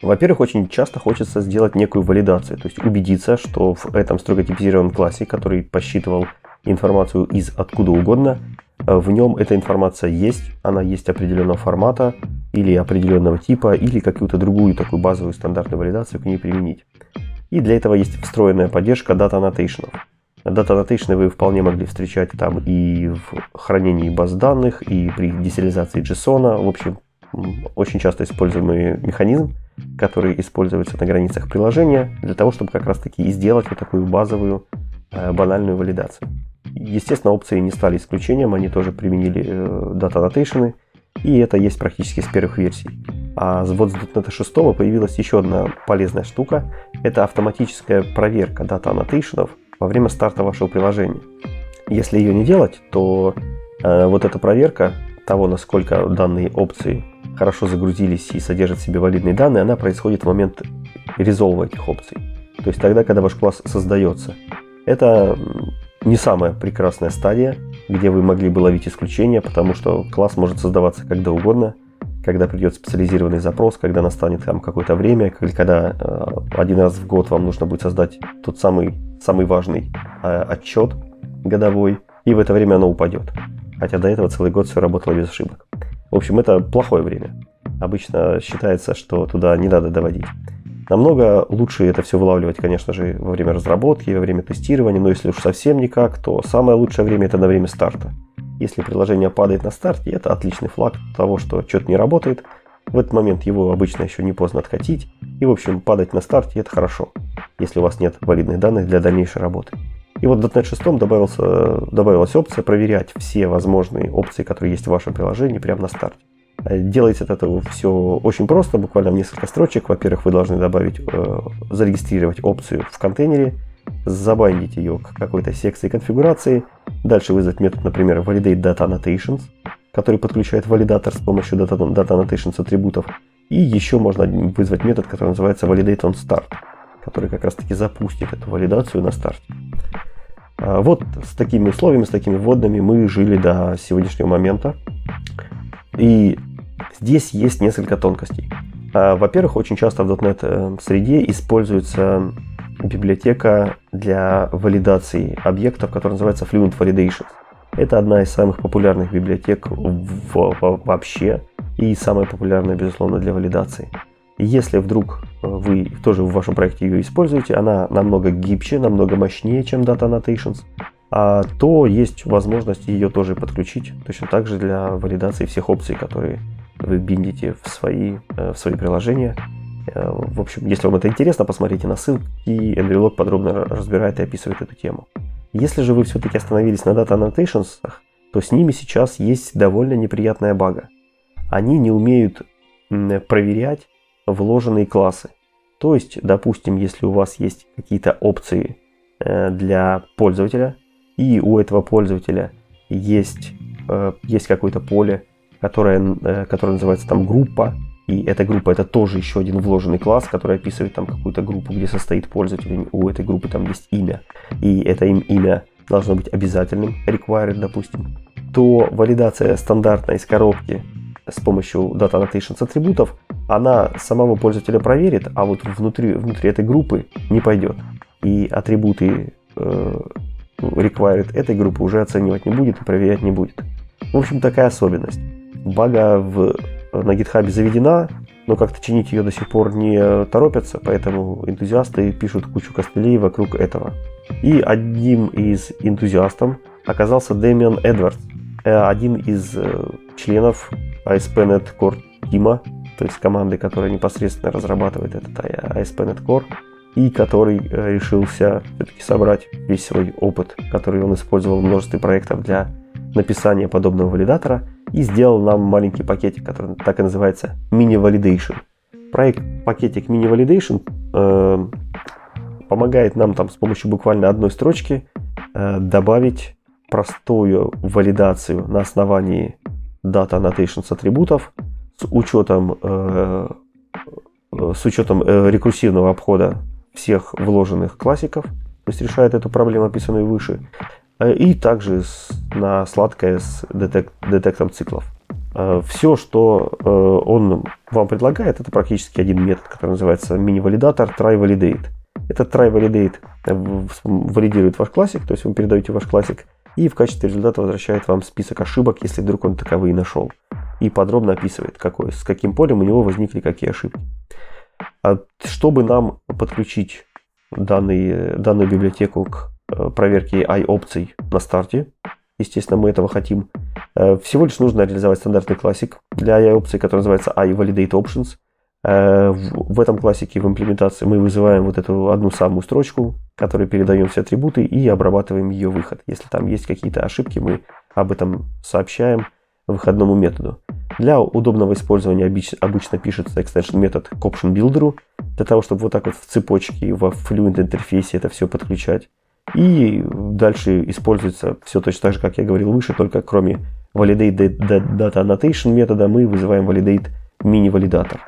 Во-первых, очень часто хочется сделать некую валидацию, то есть убедиться, что в этом строго типизированном классе, который посчитывал информацию из откуда угодно, Э, в нем эта информация есть, она есть определенного формата или определенного типа, или какую-то другую такую базовую стандартную валидацию к ней применить. И для этого есть встроенная поддержка дата аннотейшенов. Дата аннотейшены вы вполне могли встречать там и в хранении баз данных, и при десериализации JSON. В общем, очень часто используемый механизм, который используется на границах приложения для того, чтобы как раз таки и сделать вот такую базовую э, банальную валидацию. Естественно, опции не стали исключением, они тоже применили Data э, Annotation, и это есть практически с первых версий. А вот с .NET 6 появилась еще одна полезная штука. Это автоматическая проверка Data Annotation во время старта вашего приложения. Если ее не делать, то э, вот эта проверка того, насколько данные опции хорошо загрузились и содержат в себе валидные данные, она происходит в момент резолва этих опций. То есть тогда, когда ваш класс создается. Это не самая прекрасная стадия, где вы могли бы ловить исключения, потому что класс может создаваться когда угодно, когда придет специализированный запрос, когда настанет там какое-то время, когда э, один раз в год вам нужно будет создать тот самый, самый важный э, отчет годовой, и в это время оно упадет. Хотя до этого целый год все работало без ошибок. В общем, это плохое время. Обычно считается, что туда не надо доводить. Намного лучше это все вылавливать, конечно же, во время разработки, во время тестирования, но если уж совсем никак, то самое лучшее время это на время старта. Если приложение падает на старте, это отличный флаг того, что что-то не работает. В этот момент его обычно еще не поздно откатить. И, в общем, падать на старте это хорошо, если у вас нет валидных данных для дальнейшей работы. И вот в .NET 6 добавился, добавилась опция проверять все возможные опции, которые есть в вашем приложении прямо на старте. Делается это все очень просто, буквально в несколько строчек. Во-первых, вы должны добавить, э, зарегистрировать опцию в контейнере, забандить ее к какой-то секции конфигурации, дальше вызвать метод, например, validate data annotations, который подключает валидатор с помощью data, data annotations атрибутов, и еще можно вызвать метод, который называется validate on start, который как раз таки запустит эту валидацию на старте. А вот с такими условиями, с такими вводными мы жили до сегодняшнего момента. И здесь есть несколько тонкостей. А, во-первых, очень часто в .NET э, среде используется библиотека для валидации объектов, которая называется Fluent Validation. Это одна из самых популярных библиотек в, в, вообще и самая популярная, безусловно, для валидации. Если вдруг э, вы тоже в вашем проекте ее используете, она намного гибче, намного мощнее, чем Data Annotations, а то есть возможность ее тоже подключить точно так же для валидации всех опций, которые вы биндите в свои, э, в свои приложения. Э, в общем, если вам это интересно, посмотрите на ссылки. Andrew Log подробно разбирает и описывает эту тему. Если же вы все-таки остановились на Data Annotations, то с ними сейчас есть довольно неприятная бага. Они не умеют проверять вложенные классы. То есть, допустим, если у вас есть какие-то опции э, для пользователя, и у этого пользователя есть, есть какое-то поле, которое, э, которое называется там группа, и эта группа это тоже еще один вложенный класс, который описывает там какую-то группу, где состоит пользователь, у этой группы там есть имя, и это им имя должно быть обязательным, required, допустим, то валидация стандартная из коробки с помощью Data Annotations атрибутов, она самого пользователя проверит, а вот внутри, внутри этой группы не пойдет. И атрибуты э, required этой группы уже оценивать не будет и проверять не будет. В общем, такая особенность. Бага в, на GitHub заведена, но как-то чинить ее до сих пор не торопятся, поэтому энтузиасты пишут кучу костылей вокруг этого. И одним из энтузиастов оказался Дэмиан Эдвардс, э, один из э, членов ASP.NET Core Team, то есть команды, которая непосредственно разрабатывает этот ASP.NET Core, и который э, решился все-таки собрать весь свой опыт, который он использовал в множестве проектов для написания подобного валидатора, и сделал нам маленький пакетик, который так и называется Validation. Проект пакетик Validation э, помогает нам там с помощью буквально одной строчки э, добавить простую валидацию на основании Data Annotations атрибутов с учетом, э, с учетом э, рекурсивного обхода всех вложенных классиков, то есть решает эту проблему, описанную выше, э, и также на сладкое с детек, детектом циклов. Э, Все, что э, он вам предлагает, это практически один метод, который называется мини-валидатор try-validate. Этот try-validate валидирует ваш классик, то есть вы передаете ваш классик, и в качестве результата возвращает вам список ошибок, если вдруг он таковые нашел. И подробно описывает, какой, с каким полем у него возникли какие ошибки. А чтобы нам подключить данный, данную библиотеку к э, проверке i-опций на старте, естественно, мы этого хотим, э, всего лишь нужно реализовать стандартный классик для i-опций, который называется i-validate options. Э, в этом классике в имплементации мы вызываем вот эту одну самую строчку, которой передаем все атрибуты и обрабатываем ее выход. Если там есть какие-то ошибки, мы об этом сообщаем выходному методу. Для удобного использования обычно пишется extension метод к option builder, для того, чтобы вот так вот в цепочке, в Fluent интерфейсе это все подключать. И дальше используется все точно так же, как я говорил выше, только кроме validate data annotation метода мы вызываем validate мини-валидатор.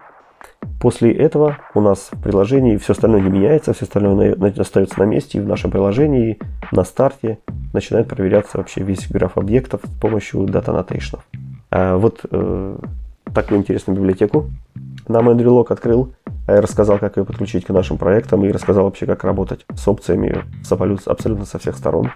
После этого у нас в приложении все остальное не меняется, все остальное остается на месте, и в нашем приложении на старте начинает проверяться вообще весь граф объектов с помощью Data Annotation. А вот э, такую интересную библиотеку нам Andrew Locke открыл, я рассказал, как ее подключить к нашим проектам и рассказал вообще, как работать с опциями с абсолютно со всех сторон.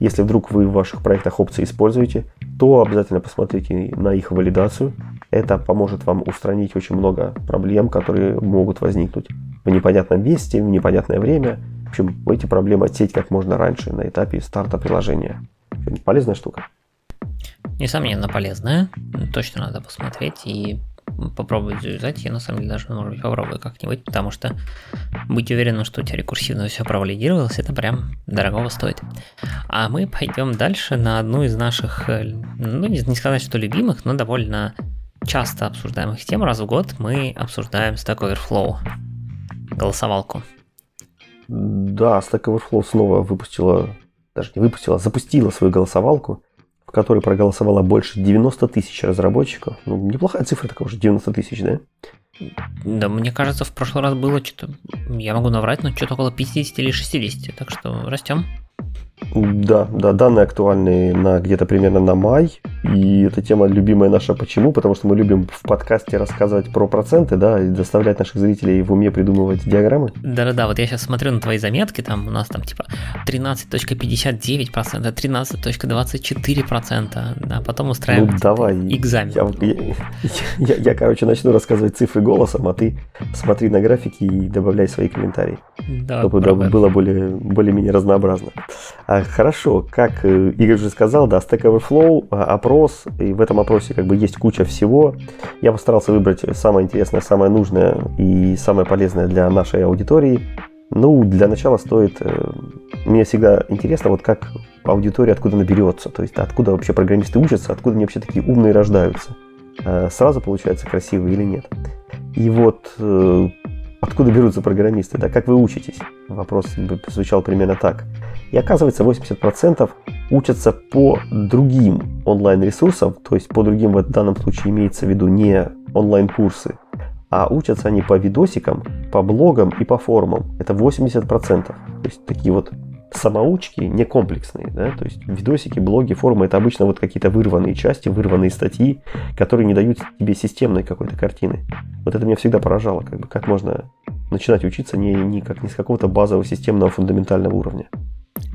Если вдруг вы в ваших проектах опции используете, то обязательно посмотрите на их валидацию. Это поможет вам устранить очень много проблем, которые могут возникнуть в непонятном месте, в непонятное время. В общем, эти проблемы отсеять как можно раньше на этапе старта приложения. Полезная штука. Несомненно, полезная. Точно надо посмотреть и попробовать завязать. Я на самом деле даже, может быть, попробую как-нибудь, потому что быть уверенным, что у тебя рекурсивно все провалидировалось, это прям дорогого стоит. А мы пойдем дальше на одну из наших, ну, не сказать, что любимых, но довольно часто обсуждаемых тем. Раз в год мы обсуждаем Stack Overflow, голосовалку. Да, Stack Overflow снова выпустила, даже не выпустила, а запустила свою голосовалку в которой проголосовало больше 90 тысяч разработчиков. Ну, неплохая цифра такая уже, 90 тысяч, да? Да, мне кажется, в прошлый раз было что-то, я могу наврать, но что-то около 50 или 60, так что растем. Да, да, данные актуальны на где-то примерно на май. И эта тема любимая наша. Почему? Потому что мы любим в подкасте рассказывать про проценты, да, и заставлять наших зрителей в уме придумывать диаграммы. Да-да-да, вот я сейчас смотрю на твои заметки, там у нас там типа 13.59%, 13.24%, а потом устраиваем ну, давай. экзамен. Я, я, я, я, короче, начну рассказывать цифры голосом, а ты смотри на графики и добавляй свои комментарии. Да, чтобы было более, более-менее разнообразно. А, хорошо, как э, Игорь уже сказал, да, Stack Overflow, а, опрос, и в этом опросе как бы есть куча всего. Я постарался выбрать самое интересное, самое нужное и самое полезное для нашей аудитории. Ну, для начала стоит... Э, мне всегда интересно, вот как аудитория откуда наберется, то есть откуда вообще программисты учатся, откуда они вообще такие умные рождаются. Э, сразу получается красивые или нет. И вот откуда берутся программисты, да, как вы учитесь? Вопрос звучал примерно так. И оказывается, 80% учатся по другим онлайн-ресурсам, то есть по другим в данном случае имеется в виду не онлайн-курсы, а учатся они по видосикам, по блогам и по форумам. Это 80%. То есть такие вот самоучки не комплексные, да, то есть видосики, блоги, форумы это обычно вот какие-то вырванные части, вырванные статьи, которые не дают тебе системной какой-то картины. Вот это меня всегда поражало, как бы как можно начинать учиться не, не, как, не с какого-то базового системного фундаментального уровня.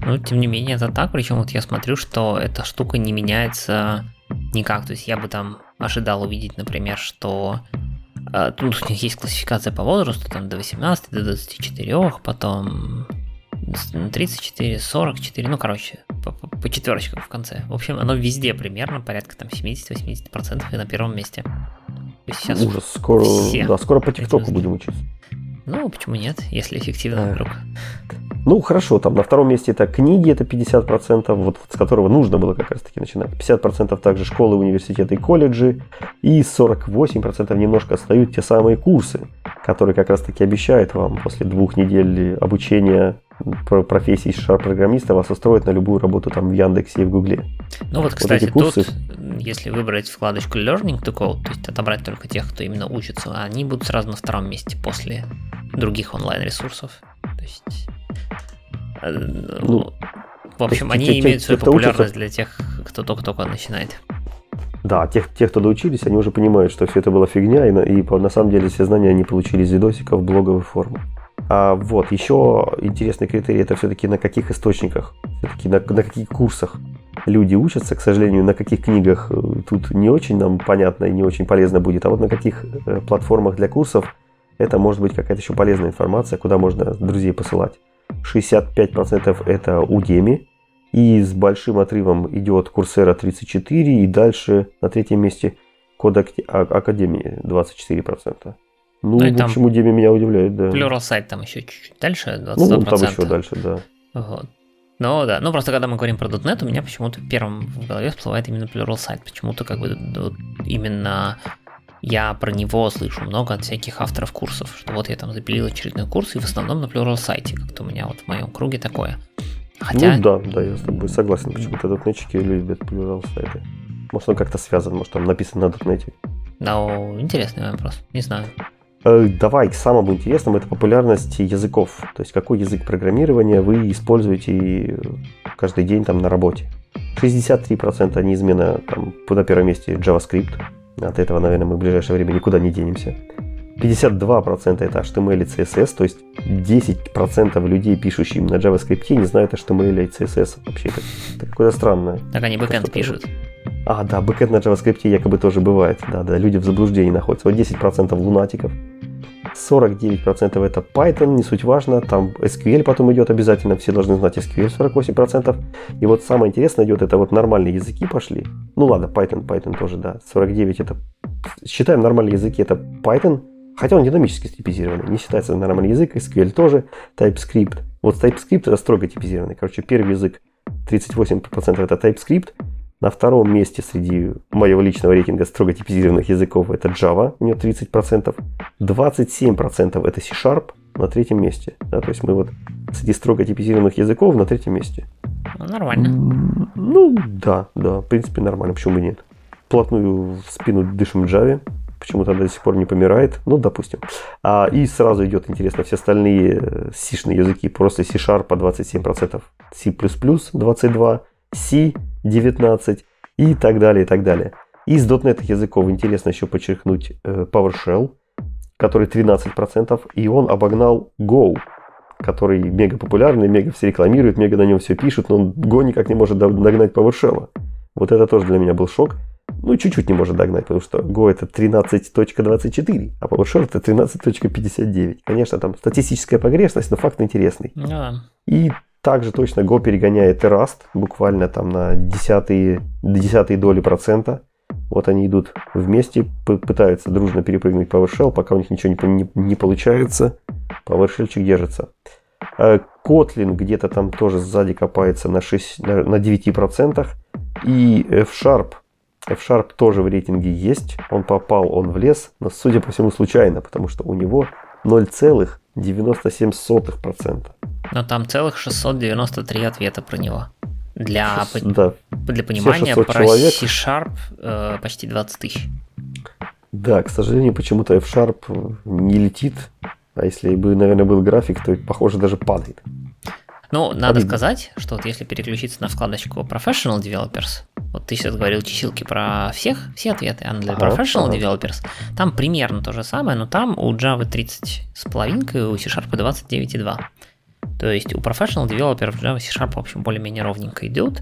Но, тем не менее, это так. Причем вот я смотрю, что эта штука не меняется никак. То есть я бы там ожидал увидеть, например, что э, тут у них есть классификация по возрасту, там до 18, до 24, потом 34, 44, ну, короче, по, по, по четверочкам в конце. В общем, оно везде примерно, порядка там 70-80% и на первом месте. сейчас Ужас, скоро, да, скоро по ТикТоку будем учиться. Ну, почему нет, если эффективно вдруг. Ну, хорошо, там на втором месте это книги, это 50%, вот с которого нужно было как раз-таки начинать. 50% также школы, университеты и колледжи. И 48% немножко остают те самые курсы, которые как раз-таки обещают вам после двух недель обучения профессии шар-программиста вас устроить на любую работу там в Яндексе и в Гугле. Ну вот, кстати, вот курсы... тут, если выбрать вкладочку Learning to Code, то есть отобрать только тех, кто именно учится, они будут сразу на втором месте после других онлайн-ресурсов. То есть Э, ну, в общем, они те, имеют те, свою те, популярность учатся... для тех, кто только-только начинает. Да, тех, тех, кто доучились, они уже понимают, что все это была фигня, и, и на самом деле все знания они получили из видосиков, блоговой формы. А вот, еще интересный критерий, это все-таки на каких источниках, все-таки на, на каких курсах люди учатся, к сожалению, на каких книгах э, тут не очень нам понятно и не очень полезно будет, а вот на каких э, платформах для курсов это может быть какая-то еще полезная информация, куда можно друзей посылать. 65% это Udemy, и с большим отрывом идет Coursera 34, и дальше на третьем месте Код Академии 24%. Ну, ну в общем, Udemy меня удивляет, да. Pluralsight там еще чуть-чуть дальше, 22%. Ну, там еще дальше, да. Вот. Ну да, ну просто когда мы говорим про .NET, у меня почему-то первым в голове всплывает именно Pluralsight. Почему-то как бы именно я про него слышу много от всяких авторов курсов, что вот я там запилил очередной курс, и в основном на Plural сайте, как-то у меня вот в моем круге такое. Хотя... Ну да, да, я с тобой согласен, почему-то дотнетчики любят Plural сайты. Может он как-то связан, может там написано на дотнете. Ну, интересный вопрос, не знаю. Э, давай к самому интересному, это популярность языков. То есть какой язык программирования вы используете каждый день там на работе. 63% неизменно там на первом месте JavaScript, от этого, наверное, мы в ближайшее время никуда не денемся. 52% это HTML и CSS, то есть 10% людей, пишущих на JavaScript, не знают HTML и CSS. Вообще это, это какое-то странное. Так они бэкэнд пишут. А, да, бэкэнд на JavaScript якобы тоже бывает. Да, да, люди в заблуждении находятся. Вот 10% лунатиков. 49% это Python, не суть важно, там SQL потом идет обязательно, все должны знать SQL 48%. И вот самое интересное идет, это вот нормальные языки пошли. Ну ладно, Python, Python тоже, да, 49 это, считаем нормальные языки, это Python, хотя он динамически типизированный, не считается нормальный язык, SQL тоже, TypeScript. Вот TypeScript это строго типизированный, короче, первый язык 38% это TypeScript, на втором месте среди моего личного рейтинга строго типизированных языков это Java, у нее 30%, 27% это C-Sharp на третьем месте. Да, то есть мы вот среди строго типизированных языков на третьем месте. Ну, нормально. Ну, да, да, в принципе нормально, почему бы нет. Плотную в спину дышим Java, почему-то она до сих пор не помирает, ну, допустим. А, и сразу идет, интересно, все остальные сишные языки, просто C-Sharp по 27%, C++ 22%, C 19 и так далее, и так далее. Из .NET языков интересно еще подчеркнуть э, PowerShell, который 13%, и он обогнал Go, который мега популярный, мега все рекламируют, мега на нем все пишут, но Go никак не может догнать PowerShell. Вот это тоже для меня был шок. Ну, чуть-чуть не может догнать, потому что Go это 13.24, а PowerShell это 13.59. Конечно, там статистическая погрешность, но факт интересный. Да. И также точно Go перегоняет и Rust, буквально там на десятые, десятые доли процента. Вот они идут вместе, пытаются дружно перепрыгнуть PowerShell, пока у них ничего не, не, не получается. PowerShell держится. Э, Kotlin где-то там тоже сзади копается на, 6, на, на 9%. И F-Sharp. F-Sharp тоже в рейтинге есть. Он попал, он в лес, но судя по всему случайно, потому что у него 0,97%. Но там целых 693 ответа про него. Для, 6, да. для понимания, про человек. C-Sharp э, почти 20 тысяч. Да, к сожалению, почему-то F-Sharp не летит. А если бы, наверное, был график, то, похоже, даже падает. Ну, надо Обидно. сказать, что вот если переключиться на вкладочку Professional Developers, вот ты сейчас говорил чесилки про всех, все ответы, а для Professional. Developers там примерно то же самое, но там у Java 30 с половинкой, у C-Sharp 29,2. То есть у Professional Developers Java C-Sharp, в общем, более-менее ровненько идет.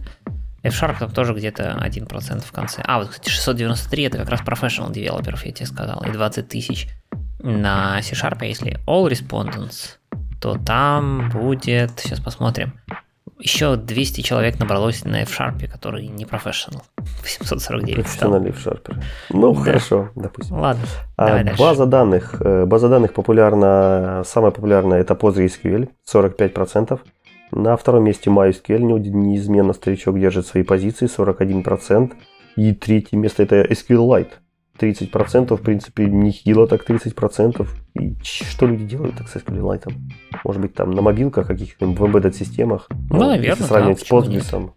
F-Sharp там тоже где-то 1% в конце. А, вот, кстати, 693 это как раз Professional Developers, я тебе сказал, и 20 тысяч на C-Sharp, если All Respondents, то там будет, сейчас посмотрим, еще 200 человек набралось на F-Sharp, который не профессионал. 849. Профессиональный F-Sharp. Ну, да. хорошо, допустим. Ладно, а, давай дальше. База данных. Э, база данных популярна, самая популярная это PostgreSQL, 45%. На втором месте MySQL неизменно старичок держит свои позиции, 41%. И третье место это SQLite, 30%, в принципе, нехило так 30%. И что люди делают так с SQLite? Может быть, там на мобилках каких-нибудь в embedded системах? Ну, ну наверное, Если сравнивать да, с Postgres,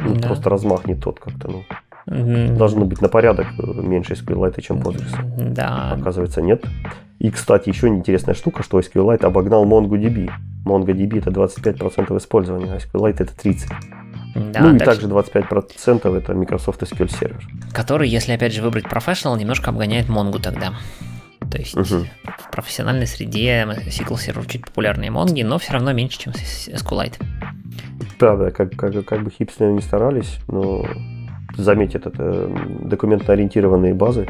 ну, да. просто размах не тот как-то, ну. Mm-hmm. Должно быть на порядок меньше SQLite, чем Postgres. Да. Оказывается, нет. И, кстати, еще интересная штука, что SQLite обогнал MongoDB. MongoDB это 25% использования, а SQLite это 30%. Да, ну и также 25% это Microsoft SQL Server. Который, если опять же выбрать Professional, немножко обгоняет Mongo тогда. То есть угу. в профессиональной среде SQL Server чуть популярнее Mongo, но все равно меньше, чем SQLite. Да, да, как, как, как бы хипстеры не старались, но заметь, это документно-ориентированные базы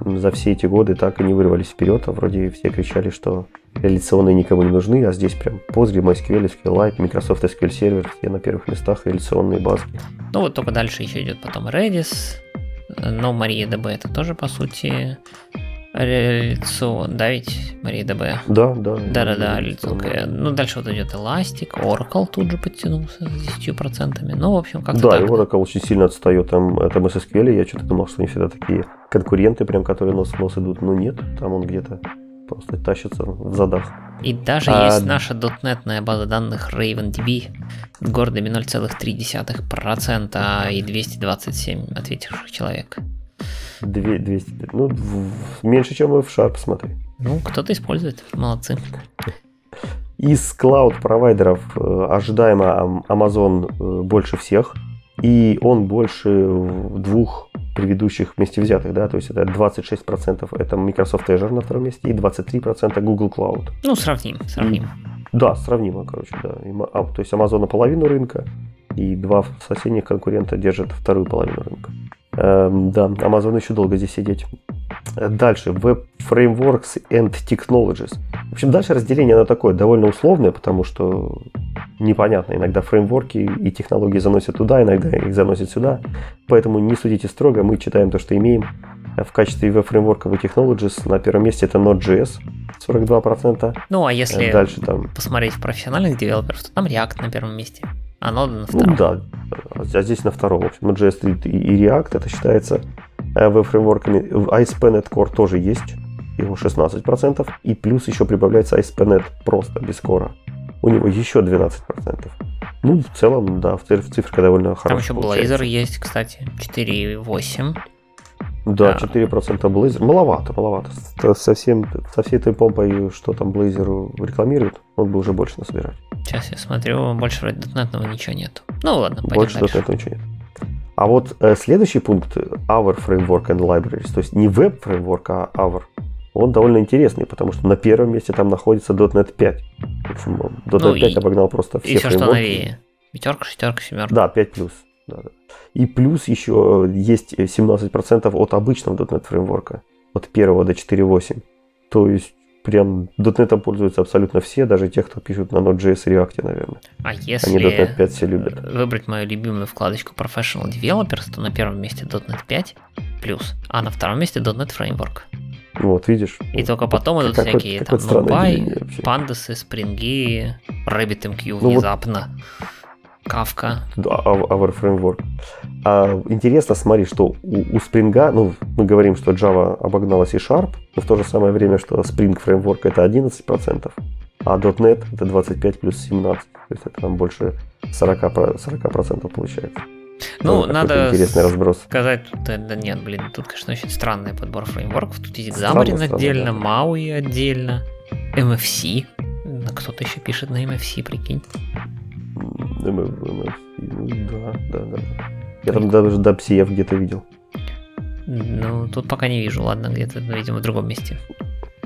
за все эти годы так и не вырвались вперед, а вроде все кричали, что реляционные никому не нужны, а здесь прям Postgre, MySQL, SQLite, Microsoft SQL Server, все на первых местах реляционные базы. Ну вот только дальше еще идет потом Redis, но MariaDB это тоже по сути реляцион, да ведь MariaDB? Да, да. Да-да-да, реляционка. Ну дальше вот идет Elastic, Oracle тут же подтянулся с 10%. Ну, в общем, как-то Да, так. и Oracle очень сильно отстает там от MSSQL, я что-то думал, что они всегда такие конкуренты, прям, которые нос в нос идут. Ну нет, там он где-то просто тащится в задах. И даже а... есть наша дотнетная база данных RavenDB с гордыми 0,3% и 227 ответивших человек. 200, ну, меньше, чем в Sharp, смотри. Ну, кто-то использует, молодцы. Из клауд-провайдеров э, ожидаемо Amazon э, больше всех, и он больше двух предыдущих вместе взятых, да, то есть это 26% это Microsoft Azure на втором месте и 23% Google Cloud. Ну, сравним, сравним. Да, сравнимо, короче, да. А, то есть Amazon на половину рынка, и два соседних конкурента держат вторую половину рынка. Эм, да, Amazon еще долго здесь сидеть. Дальше, Web Frameworks and Technologies. В общем, дальше разделение оно такое довольно условное, потому что непонятно. Иногда фреймворки и технологии заносят туда, иногда их заносят сюда. Поэтому не судите строго, мы читаем то, что имеем. В качестве веб-фреймворков и technologies на первом месте это Node.js, 42%. Ну, а если Дальше, там... посмотреть в профессиональных девелоперов, то там React на первом месте. А Node на ну втором. Ну да, а здесь на втором. В общем, Node.js и React это считается э, веб-фреймворками. ASP.NET Core тоже есть, его 16%. И плюс еще прибавляется ASP.NET просто, без кора. У него еще 12%. Ну, в целом, да, в циферка довольно хорошая. Там еще получается. Blazor есть, кстати, 4,8. Да, 4% Blazor. Маловато, маловато. Совсем, со всей этой помпой, что там Blazor рекламирует, он бы уже больше насобирать. Сейчас я смотрю, больше вроде дотнетного ничего нет. Ну ладно, пойдем Больше дотнетного ничего нет. А вот э, следующий пункт, Our Framework and Libraries, то есть не веб-фреймворк, а Our, он довольно интересный, потому что на первом месте там находится .NET 5. В общем, .NET ну 5 и, обогнал просто все и все, фреймворки. что новее. Пятерка, шестерка, семерка. Да, 5 плюс. Да. И плюс еще есть 17% от обычного .NET фреймворка, от 1 до 4.8. То есть прям .NET пользуются абсолютно все, даже те, кто пишут на Node.js и React, наверное. А если Они .NET 5 все любят. выбрать мою любимую вкладочку Professional Developers, то на первом месте .NET 5 плюс, а на втором месте .NET Framework. Вот, видишь. И только потом идут всякие там NumPy, пандасы, спринги, RabbitMQ ну, внезапно. Вот Kafka. Да, Our Framework. А, интересно, смотри, что у, у Spring, ну, мы говорим, что Java обогнала C-Sharp, но в то же самое время, что Spring Framework это 11%, а .NET это 25 плюс 17. То есть это там больше 40%, 40% получается. Ну, ну надо интересный разброс. сказать, да, да нет, блин, тут, конечно, очень странный подбор фреймворков. Тут есть Xamarin отдельно, да. MAUI отдельно, MFC. Кто-то еще пишет на MFC, прикинь. MFC, ну да, да, да. Я там даже DubCF где-то видел. Ну, тут пока не вижу, ладно, где-то, видимо, в другом месте.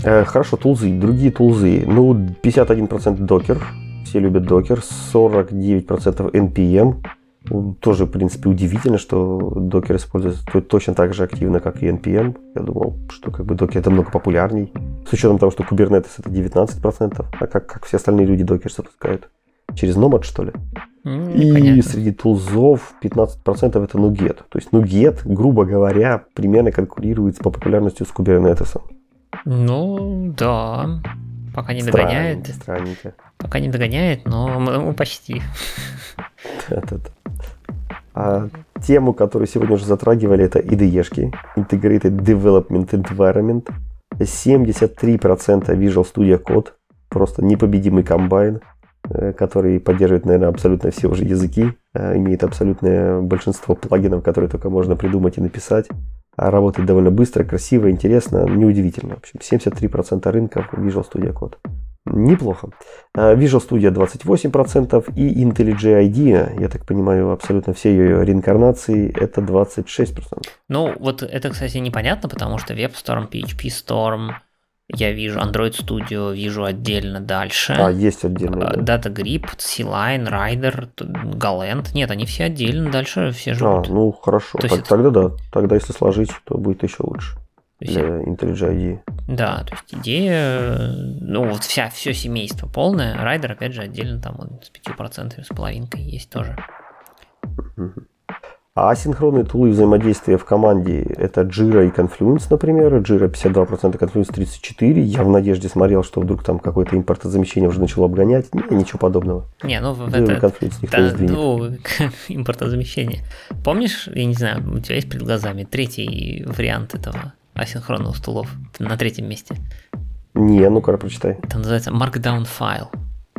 Э, хорошо, тулзы, другие тулзы. Ну, 51% докер, все любят докер, 49% NPM. Тоже, в принципе, удивительно, что докер используется точно так же активно, как и NPM. Я думал, что как бы докер это много популярней. С учетом того, что Kubernetes это 19%, а как, как все остальные люди докер запускают. Через Nomad, что ли? Mm, и понятно. среди тулзов 15% это Nuget. То есть Nuget, грубо говоря, примерно конкурирует по популярностью с Kubernetes. Ну, да. Пока не догоняет. Странненько. Пока не догоняет, но мы почти. А тему, которую сегодня уже затрагивали, это IDE-шки. Integrated Development Environment. 73% Visual Studio Code. Просто непобедимый комбайн. Э, который поддерживает, наверное, абсолютно все уже языки, э, имеет абсолютное большинство плагинов, которые только можно придумать и написать. А работает довольно быстро, красиво, интересно, неудивительно. В общем, 73% рынка Visual Studio Code. Неплохо. Э, Visual Studio 28% и IntelliJ IDEA, я так понимаю, абсолютно все ее реинкарнации, это 26%. Ну, вот это, кстати, непонятно, потому что WebStorm, PHP Storm, я вижу Android Studio, вижу отдельно дальше. А, есть отдельно. Да. Data Grip, C-Line, Rider, Galent. Нет, они все отдельно, дальше все живут. А, ну хорошо. То есть Тогда это... да. Тогда если сложить, то будет еще лучше. Для IntelliJ IDEA. Да, то есть идея, ну вот вся, все семейство полное. Райдер, опять же, отдельно там он с 5%, с половинкой есть тоже. Uh-huh. А асинхронные тулы взаимодействия в команде это Jira и Confluence, например. Jira 52%, Confluence 34%. Я в надежде смотрел, что вдруг там какое-то импортозамещение уже начало обгонять. Не, ничего подобного. Не, ну Jira это... Confluence никто да, не ну, импортозамещение. Помнишь, я не знаю, у тебя есть перед глазами третий вариант этого асинхронного стулов на третьем месте? Не, ну-ка, прочитай. Это называется Markdown файл.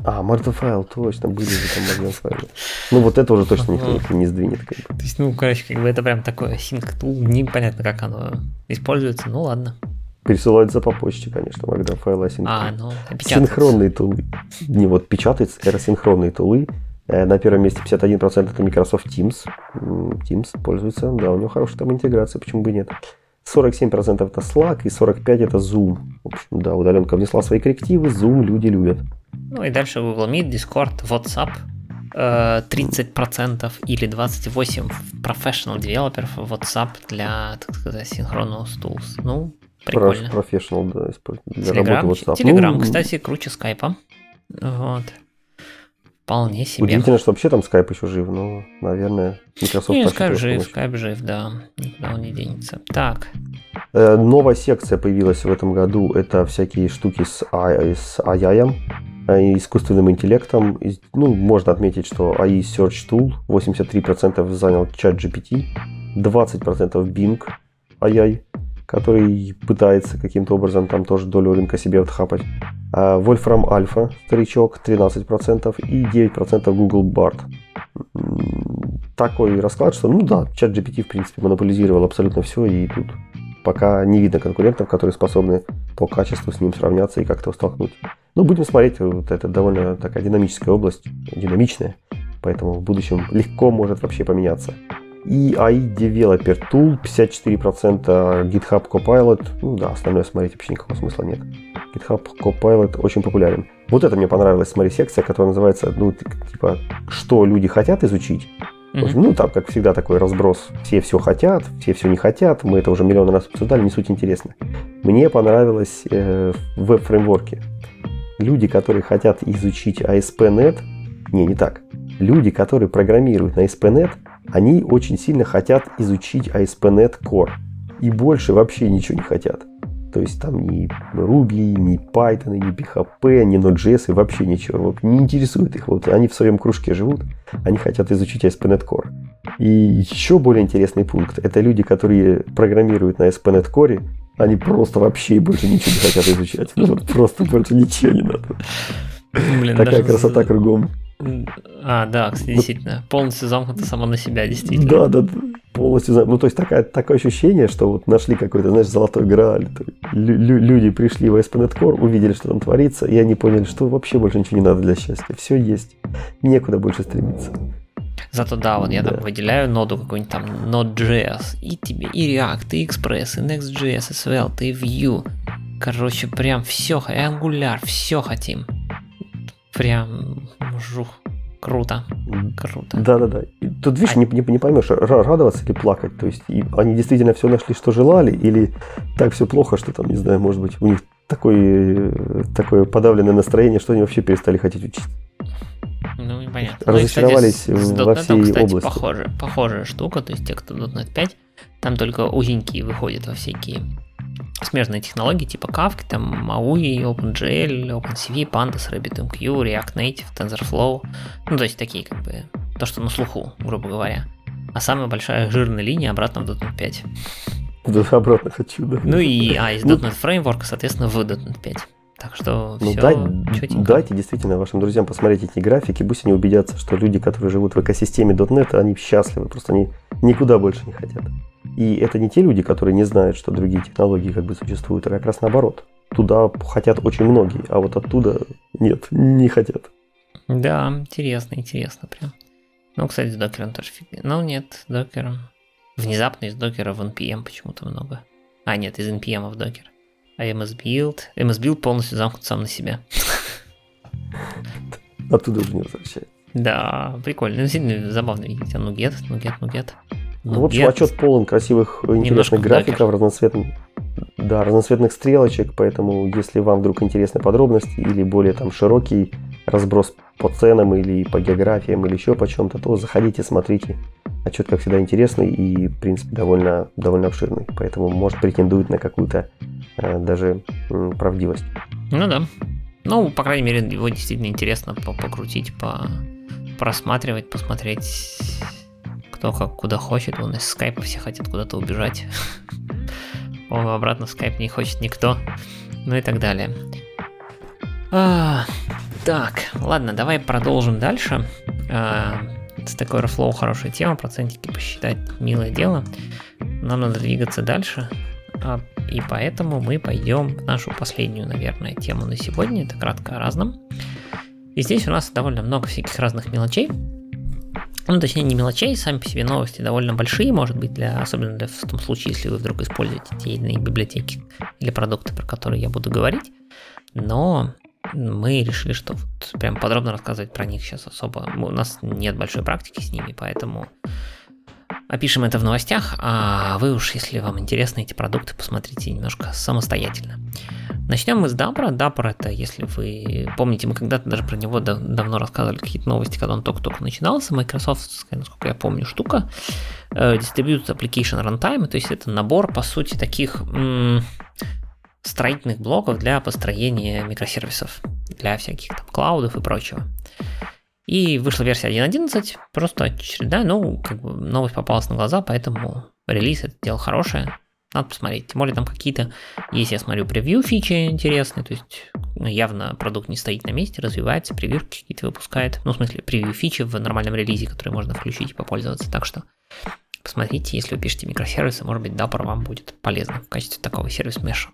А, Мартофайл, точно, были же там Мартофайлы. Ну, вот это уже точно никто не сдвинет. Как бы. То есть, ну, короче, как бы это прям такое sync tool, непонятно, как оно используется, ну ладно. Пересылается по почте, конечно, файлы асинхронные. А, ну, Синхронные тулы. Не, вот печатается, это синхронные тулы. Э, на первом месте 51% это Microsoft Teams. Teams пользуется, да, у него хорошая там интеграция, почему бы нет. 47% это Slack и 45% это Zoom. В общем, да, удаленка внесла свои коррективы, Zoom люди любят. Ну и дальше Google Meet, Discord, WhatsApp. 30% э, или 28% professional девелоперов WhatsApp для, так сказать, синхронного stools. Ну, Прикольно. Professional, да, для Telegram, работы WhatsApp. Telegram, ну, кстати, круче скайпа. Вот. Вполне себе. Удивительно, что вообще там скайп еще жив, но, наверное, Microsoft... Не, скайп жив, скайп жив, да. Никуда он не денется. Так. Э, новая секция появилась в этом году. Это всякие штуки с, AI, с AI, э, искусственным интеллектом. Ну, можно отметить, что AI Search Tool 83% занял чат GPT, 20% Bing AI, который пытается каким-то образом там тоже долю рынка себе отхапать. А Wolfram Alpha, старичок, 13% и 9% Google Bard. Такой расклад, что, ну да, чат GPT, в принципе, монополизировал абсолютно все, и тут пока не видно конкурентов, которые способны по качеству с ним сравняться и как-то столкнуть. Но будем смотреть, вот это довольно такая динамическая область, динамичная, поэтому в будущем легко может вообще поменяться. И AI Developer Tool 54% GitHub Copilot. Ну да, остальное смотреть вообще никакого смысла нет. GitHub Copilot очень популярен. Вот это мне понравилась, смотри, секция, которая называется, ну, типа, что люди хотят изучить. Mm-hmm. Ну, там, как всегда, такой разброс. Все все хотят, все все не хотят. Мы это уже миллион раз обсуждали, не суть интересно. Мне понравилось э, в веб-фреймворке. Люди, которые хотят изучить ASP.NET, не, не так. Люди, которые программируют на ASP.NET, они очень сильно хотят изучить ASP.NET Core. И больше вообще ничего не хотят. То есть там ни Ruby, ни Python, ни PHP, ни Node.js и вообще ничего. Не интересует их. Вот они в своем кружке живут, они хотят изучить ASP.NET Core. И еще более интересный пункт – это люди, которые программируют на ASP.NET Core, они просто вообще больше ничего не хотят изучать. Просто больше ничего не надо. Блин, Такая красота кругом. А, да, кстати, действительно. Полностью замкнуто само на себя, действительно. Да, да, полностью замкнуто. Ну, то есть такая, такое ощущение, что вот нашли какой-то, знаешь, золотой грааль. Лю- люди пришли в ASP.NET Core, увидели, что там творится, и они поняли, что вообще больше ничего не надо для счастья. Все есть. Некуда больше стремиться. Зато да, вот я да. там выделяю ноду какой-нибудь там Node.js, и тебе и React, и Express, и Next.js, и Svelte, и Vue. Короче, прям все, и Angular, все хотим. Прям жух. Круто. Круто. Да-да-да. Тут, видишь, а... не, не, не поймешь, радоваться или плакать. То есть и они действительно все нашли, что желали, или так все плохо, что там, не знаю, может быть, у них такое, такое подавленное настроение, что они вообще перестали хотеть учить. Ну, понятно. Разочаровались ну, и, кстати, с, во всей кстати, области. Похожая, похожая штука, то есть те, кто .NET 5, там только узенькие выходят во всякие смежные технологии типа Kafka, там MAUI, OpenGL, OpenCV, Pandas, RabbitMQ, React Native, TensorFlow. Ну, то есть такие как бы то, что на слуху, грубо говоря. А самая большая жирная линия обратно в .NET 5. Да, обратно хочу, да. Ну и, а, из .NET Framework, соответственно, в .NET 5. Так что ну, все дай, дайте действительно вашим друзьям посмотреть эти графики, пусть они убедятся, что люди, которые живут в экосистеме .NET, они счастливы, просто они никуда больше не хотят. И это не те люди, которые не знают, что другие технологии как бы существуют, а как раз наоборот. Туда хотят очень многие, а вот оттуда нет, не хотят. Да, интересно, интересно прям. Ну, кстати, с докером тоже фиг. Ну, нет, с докером. Внезапно из докера в NPM почему-то много. А, нет, из NPM в докер. А MS Build... MS Build полностью замкнут сам на себя. Оттуда уже не возвращается. Да, прикольно. Ну, сильно забавно видеть. А нугет, нугет, нугет. Ну, в общем, отчет полон красивых, интересных графиков, разноцветных, да, разноцветных стрелочек, поэтому если вам вдруг интересны подробности или более там широкий разброс по ценам или по географиям или еще по чем-то, то заходите, смотрите. Отчет, как всегда, интересный и, в принципе, довольно, довольно обширный, поэтому может претендует на какую-то э, даже э, правдивость. Ну да. Ну, по крайней мере, его действительно интересно покрутить, по просматривать, посмотреть кто как куда хочет. Он из скайпа все хотят куда-то убежать. Он обратно в скайп не хочет никто. Ну и так далее. А, так, ладно, давай продолжим дальше. А, с такой Airflow хорошая тема, процентики посчитать милое дело. Нам надо двигаться дальше. А, и поэтому мы пойдем в нашу последнюю, наверное, тему на сегодня. Это кратко о разном. И здесь у нас довольно много всяких разных мелочей. Ну, точнее, не мелочей, сами по себе новости довольно большие, может быть, для, особенно для, в том случае, если вы вдруг используете те или иные библиотеки или продукты, про которые я буду говорить. Но мы решили, что вот прям подробно рассказывать про них сейчас особо. У нас нет большой практики с ними, поэтому опишем это в новостях, а вы уж, если вам интересны эти продукты, посмотрите немножко самостоятельно. Начнем мы с Dapper. Dapper это, если вы помните, мы когда-то даже про него дав- давно рассказывали какие-то новости, когда он только-только начинался. Microsoft, насколько я помню, штука. Distributed Application Runtime, то есть это набор, по сути, таких м- строительных блоков для построения микросервисов, для всяких там клаудов и прочего. И вышла версия 1.11, просто очередная, ну, как бы новость попалась на глаза, поэтому релиз это дело хорошее, надо посмотреть. Тем более там какие-то, если я смотрю превью фичи интересные, то есть ну, явно продукт не стоит на месте, развивается, превьюшки какие-то выпускает. Ну, в смысле, превью фичи в нормальном релизе, который можно включить и попользоваться. Так что посмотрите, если вы пишете микросервисы, может быть, Dapper вам будет полезно в качестве такого сервис-меша.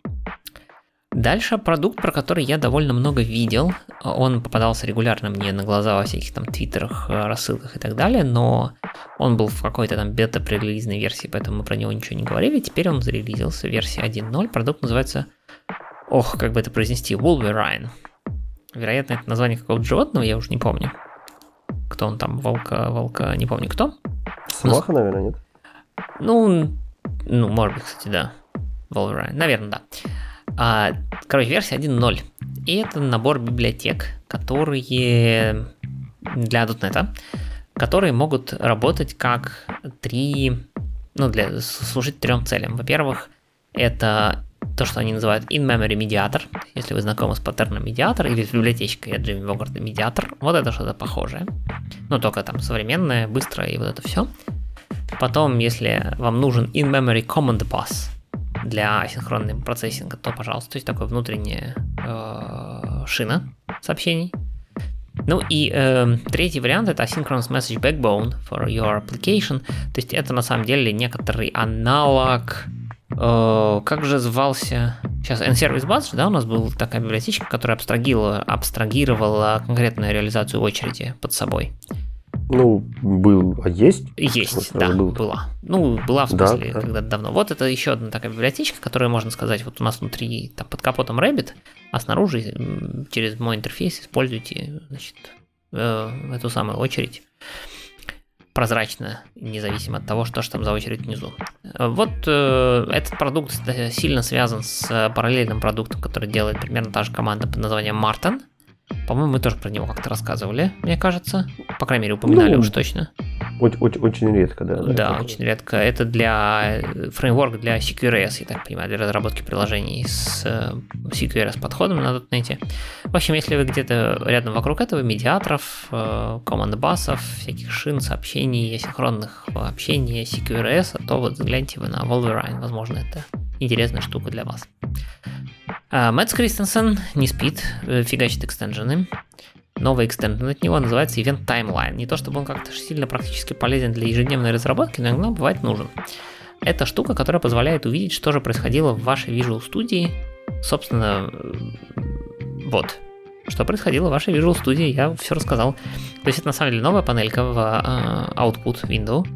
Дальше продукт, про который я довольно много видел. Он попадался регулярно мне на глаза во всяких там твиттерах, рассылках и так далее, но он был в какой-то там бета-пререлизной версии, поэтому мы про него ничего не говорили. Теперь он зарелизился, версия 1.0. Продукт называется, ох, как бы это произнести, Wolverine. Вероятно, это название какого-то животного, я уже не помню. Кто он там, волка, волка, не помню кто. Сваха, но... наверное, нет? Ну, ну, может быть, кстати, да. Wolverine, наверное, да. А, короче, версия 1.0. И это набор библиотек, которые для .NET, которые могут работать как три, ну, для, служить трем целям. Во-первых, это то, что они называют in-memory медиатор. Если вы знакомы с паттерном медиатор или с библиотечкой от Джимми Богарта медиатор, вот это что-то похожее. Но только там современное, быстрое и вот это все. Потом, если вам нужен in-memory command bus, для асинхронного процессинга, то, пожалуйста, то есть такая внутренняя э, шина сообщений. Ну и э, третий вариант это Asynchronous Message Backbone for your application. То есть это на самом деле некоторый аналог, э, как же звался, сейчас N-Service Bus, да, у нас была такая библиотечка, которая абстрагировала, абстрагировала конкретную реализацию очереди под собой. Ну, был, а есть? Есть, да, был. была. Ну, была в смысле да, да. когда-то давно. Вот это еще одна такая библиотечка, которая, можно сказать, вот у нас внутри, там, под капотом Rabbit, а снаружи через мой интерфейс используйте, значит, э, эту самую очередь прозрачно, независимо от того, что же там за очередь внизу. Вот э, этот продукт сильно связан с параллельным продуктом, который делает примерно та же команда под названием Martin – по-моему, мы тоже про него как-то рассказывали, мне кажется. По крайней мере, упоминали ну, уж точно. Очень, очень, очень редко, да. Да, да очень редко. Это для э, фреймворк для CQRS, я так понимаю, для разработки приложений с э, CQRS подходом на .NET. В общем, если вы где-то рядом вокруг этого, медиаторов, э, команд басов, всяких шин, сообщений, асинхронных общений, CQRS, то вот взгляните вы на Wolverine. Возможно, это интересная штука для вас. А, Мэтт Кристенсен не спит, э, фигачит экстенжены. Новый extension от него называется Event Timeline. Не то чтобы он как-то сильно практически полезен для ежедневной разработки, но иногда бывает нужен. Это штука, которая позволяет увидеть, что же происходило в вашей Visual Studio. Собственно, вот, что происходило в вашей Visual Studio, я все рассказал. То есть это на самом деле новая панелька в uh, Output Window,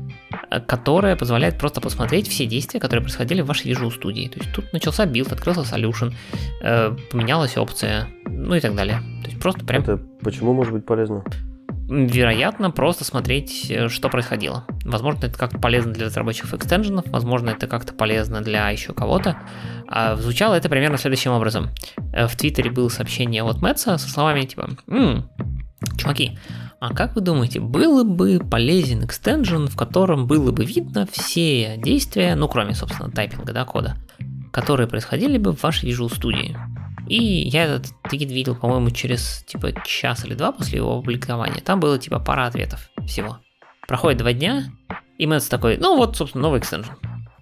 которая позволяет просто посмотреть все действия, которые происходили в вашей Visual Studio. То есть тут начался build, открылся solution, э, поменялась опция, ну и так далее. То есть просто прям... Это почему может быть полезно? Вероятно, просто смотреть, э, что происходило. Возможно, это как-то полезно для разработчиков экстенженов, возможно, это как-то полезно для еще кого-то. А звучало это примерно следующим образом. Э, в Твиттере было сообщение от Мэтса со словами типа «М, чуваки, а как вы думаете, было бы полезен экстенжен, в котором было бы видно все действия, ну кроме, собственно, тайпинга, да, кода, которые происходили бы в вашей Visual Studio? И я этот твит видел, по-моему, через типа час или два после его опубликования. Там было типа пара ответов всего. Проходит два дня, и Мэтс такой, ну вот, собственно, новый экстенжен.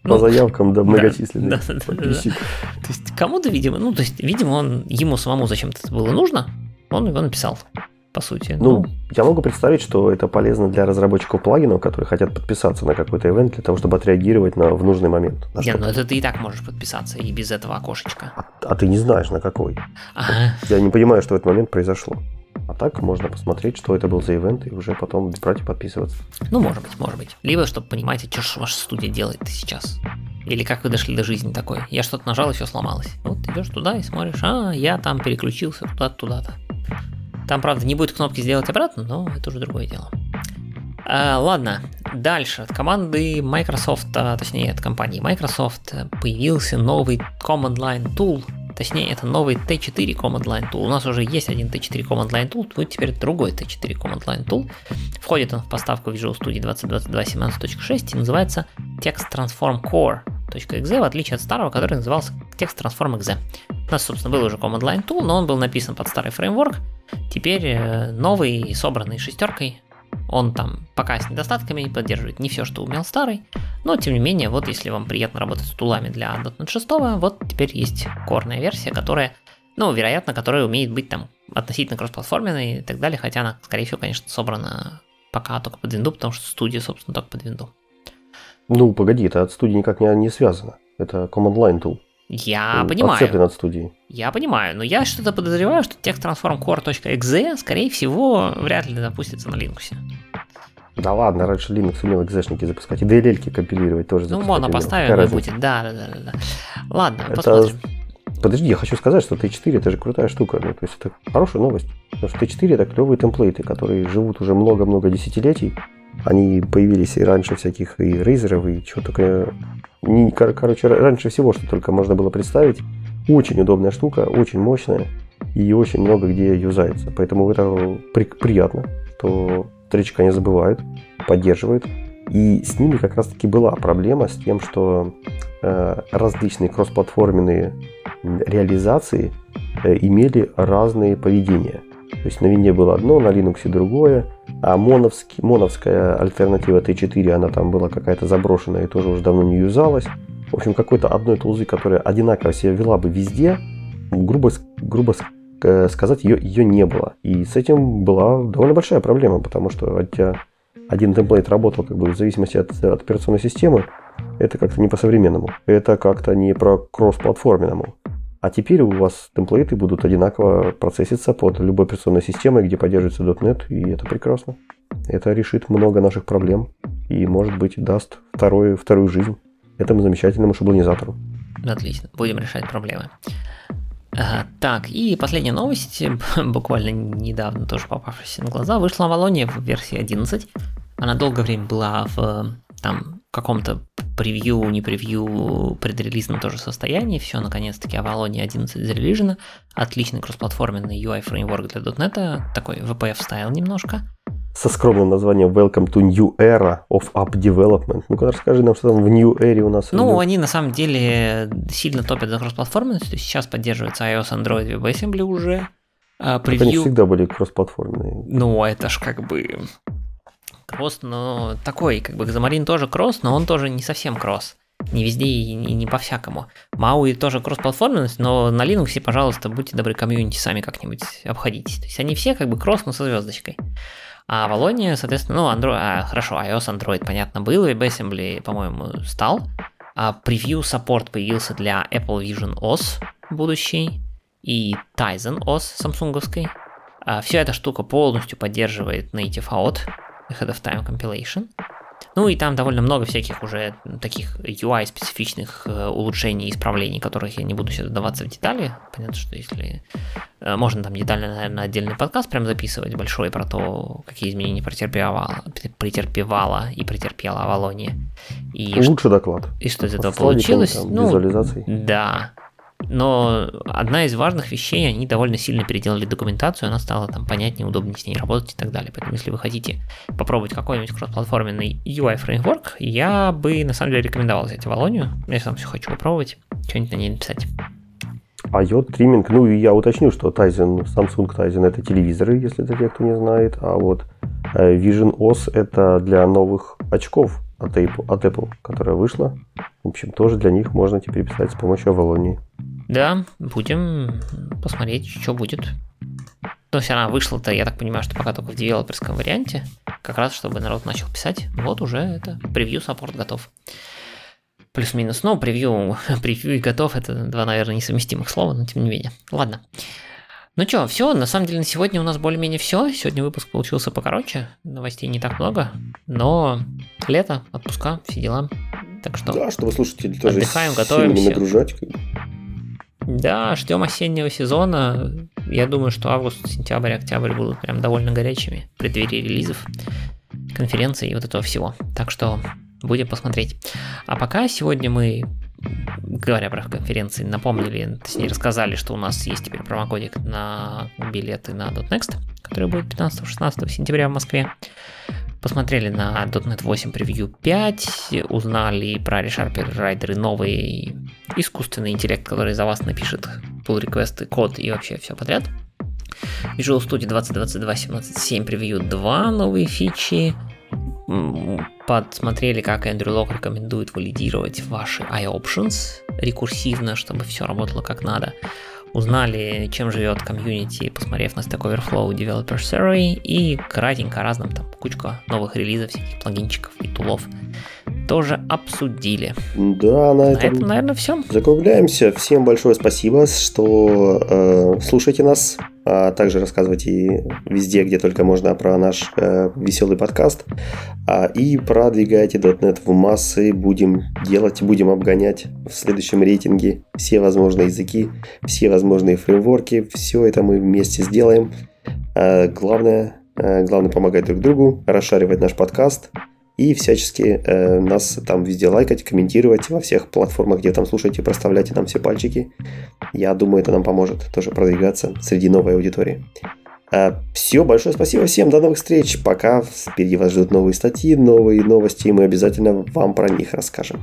По ну, заявкам, да, многочисленных да, да, да, да. То есть кому-то, видимо, ну, то есть, видимо, он ему самому зачем-то это было нужно, он его написал по сути. Ну, ну, я могу представить, что это полезно для разработчиков плагинов, которые хотят подписаться на какой-то ивент для того, чтобы отреагировать на, в нужный момент. Нет, ну это ты и так можешь подписаться и без этого окошечка. А, а ты не знаешь, на какой. Ага. Я не понимаю, что в этот момент произошло. А так можно посмотреть, что это был за ивент, и уже потом брать и подписываться. Ну, может быть, может быть. Либо, чтобы понимать, что же ваша студия делает сейчас. Или как вы дошли до жизни такой. Я что-то нажал, и все сломалось. Вот идешь туда и смотришь, а, я там переключился туда-то, туда-то. Там, правда, не будет кнопки сделать обратно, но это уже другое дело. А, ладно, Дальше от команды Microsoft, а, точнее от компании Microsoft появился новый Command Line Tool, точнее это новый T4 Command Line Tool. У нас уже есть один T4 Command Line Tool, будет теперь другой T4 Command Line Tool. Входит он в поставку Visual Studio 2022 17.6 и называется Text Transform Core .exe, в отличие от старого, который назывался Text Transform .exe. У нас, собственно, был уже Command Line Tool, но он был написан под старый фреймворк. Теперь э, новый, собранный шестеркой, он там пока с недостатками поддерживает не все, что умел старый, но тем не менее, вот если вам приятно работать с тулами для .NET 6, вот теперь есть корная версия, которая, ну, вероятно, которая умеет быть там относительно кроссплатформенной и так далее, хотя она, скорее всего, конечно, собрана пока только под винду, потому что студия, собственно, только под винду. Ну, погоди, это от студии никак не, не связано. Это Command Line Tool. Я Он понимаю. Отцеплен от студии. Я понимаю, но я что-то подозреваю, что текст transformcore.exe, скорее всего, вряд ли запустится на Linux. Да ладно, раньше Linux умел экзешники запускать, и DLL компилировать тоже Ну, моно поставим и будет, да, да, да, да. Ладно, это... посмотрим. Подожди, я хочу сказать, что T4 это же крутая штука. Ну, то есть это хорошая новость. Потому что T4 это клевые темплейты, которые живут уже много-много десятилетий. Они появились и раньше всяких и рейзеров, и чего только... Не, короче, раньше всего, что только можно было представить. Очень удобная штука, очень мощная и очень много где юзается. Поэтому это при, приятно, что Тричка не забывают, поддерживают. И с ними как раз таки была проблема с тем, что э, различные кроссплатформенные реализации э, имели разные поведения. То есть на винде было одно, на Linux другое, а моновский, моновская альтернатива T4, она там была какая-то заброшенная и тоже уже давно не юзалась. В общем, какой-то одной тулзы, которая одинаково себя вела бы везде, грубо, грубо сказать, ее, ее не было. И с этим была довольно большая проблема, потому что тебя один темплейт работал как бы в зависимости от, от операционной системы, это как-то не по-современному. Это как-то не про кросс-платформенному. А теперь у вас темплейты будут одинаково процесситься под любой операционной системой, где поддерживается .NET, и это прекрасно. Это решит много наших проблем и, может быть, даст вторую, вторую жизнь этому замечательному шаблонизатору. Отлично, будем решать проблемы. Так, и последняя новость, буквально недавно тоже попавшаяся на глаза, вышла Авалония в версии 11. Она долгое время была в там каком-то превью, не превью, предрелизном тоже состоянии. Все, наконец-таки, Avalon 11 зарелижено. Отличный кроссплатформенный UI фреймворк для .NET, такой VPF стайл немножко. Со скромным названием Welcome to New Era of App Development. Ну-ка расскажи нам, что там в New Era у нас. Ну, идет. они на самом деле сильно топят за кроссплатформенность. Сейчас поддерживается iOS, Android, WebAssembly уже. А, превью... Это они всегда были кроссплатформенные. Ну, это ж как бы кросс, но такой, как бы Xamarin тоже кросс, но он тоже не совсем кросс. Не везде и не по-всякому. Мауи тоже кросс-платформенность, но на Linux, пожалуйста, будьте добры, комьюнити сами как-нибудь обходитесь. То есть они все как бы кросс, но со звездочкой. А Валония, соответственно, ну, Android, а, хорошо, iOS, Android, понятно, был, и WebAssembly, по-моему, стал. А превью саппорт появился для Apple Vision OS будущий и Tizen OS самсунговской. А вся эта штука полностью поддерживает Native Out, Ahead of Time Compilation. Ну и там довольно много всяких уже таких UI-специфичных э, улучшений и исправлений, которых я не буду сейчас вдаваться в детали. Понятно, что если... Э, можно там детально, наверное, отдельный подкаст прям записывать большой про то, какие изменения претерпевала, претерпевала и претерпела Авалония. И Лучший что, доклад. И что из этого получилось? Там, ну, Да. Но одна из важных вещей, они довольно сильно переделали документацию, она стала там понятнее, удобнее с ней работать и так далее. Поэтому если вы хотите попробовать какой-нибудь кроссплатформенный UI фреймворк, я бы на самом деле рекомендовал взять Авалонию. Я сам все хочу попробовать, что-нибудь на ней написать. IOT тримминг, ну и я уточню, что Tizen, Samsung Tizen это телевизоры, если это те, кто не знает, а вот э, Vision OS это для новых очков от Apple, от Apple, которая вышла. В общем, тоже для них можно теперь писать с помощью Авалонии. Да, будем посмотреть, что будет. То есть она вышла-то, я так понимаю, что пока только в девелоперском варианте, как раз чтобы народ начал писать. Вот уже это превью саппорт готов. Плюс-минус, ну, превью, превью и готов, это два, наверное, несовместимых слова, но тем не менее. Ладно. Ну что, все, на самом деле на сегодня у нас более-менее все. Сегодня выпуск получился покороче, новостей не так много, но лето, отпуска, все дела. Так что да, чтобы слушатели тоже отдыхаем, готовимся. нагружать. Да, ждем осеннего сезона. Я думаю, что август, сентябрь, октябрь будут прям довольно горячими в преддверии релизов. конференции и вот этого всего. Так что будем посмотреть. А пока сегодня мы говоря про конференции, напомнили, точнее рассказали, что у нас есть теперь промокодик на билеты на .next, который будет 15-16 сентября в Москве. Посмотрели на .NET 8 Preview 5, узнали про ReSharper Rider новый искусственный интеллект, который за вас напишет pull реквесты код и вообще все подряд. Visual Studio 2022 17.7 Preview 2 новые фичи, подсмотрели, как Эндрю Лок рекомендует валидировать ваши iOptions рекурсивно, чтобы все работало как надо. Узнали, чем живет комьюнити, посмотрев на Stack Overflow Developer Survey и кратенько разным там кучка новых релизов, всяких плагинчиков и тулов тоже обсудили. Да, на, на этом, этом, наверное, все. Закругляемся. Всем большое спасибо, что э, слушаете нас, а также рассказывайте везде, где только можно про наш э, веселый подкаст. А, и продвигайте .NET в массы. Будем делать, будем обгонять в следующем рейтинге все возможные языки, все возможные фреймворки. Все это мы вместе сделаем. А, главное, э, главное помогать друг другу, расшаривать наш подкаст – и всячески э, нас там везде лайкать, комментировать во всех платформах, где там слушаете, проставляйте нам все пальчики. Я думаю, это нам поможет тоже продвигаться среди новой аудитории. Э, все, большое спасибо всем, до новых встреч, пока, впереди вас ждут новые статьи, новые новости, и мы обязательно вам про них расскажем.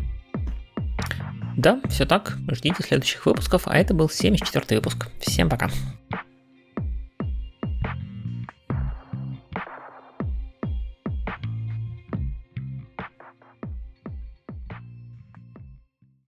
Да, все так, ждите следующих выпусков, а это был 74 выпуск. Всем пока.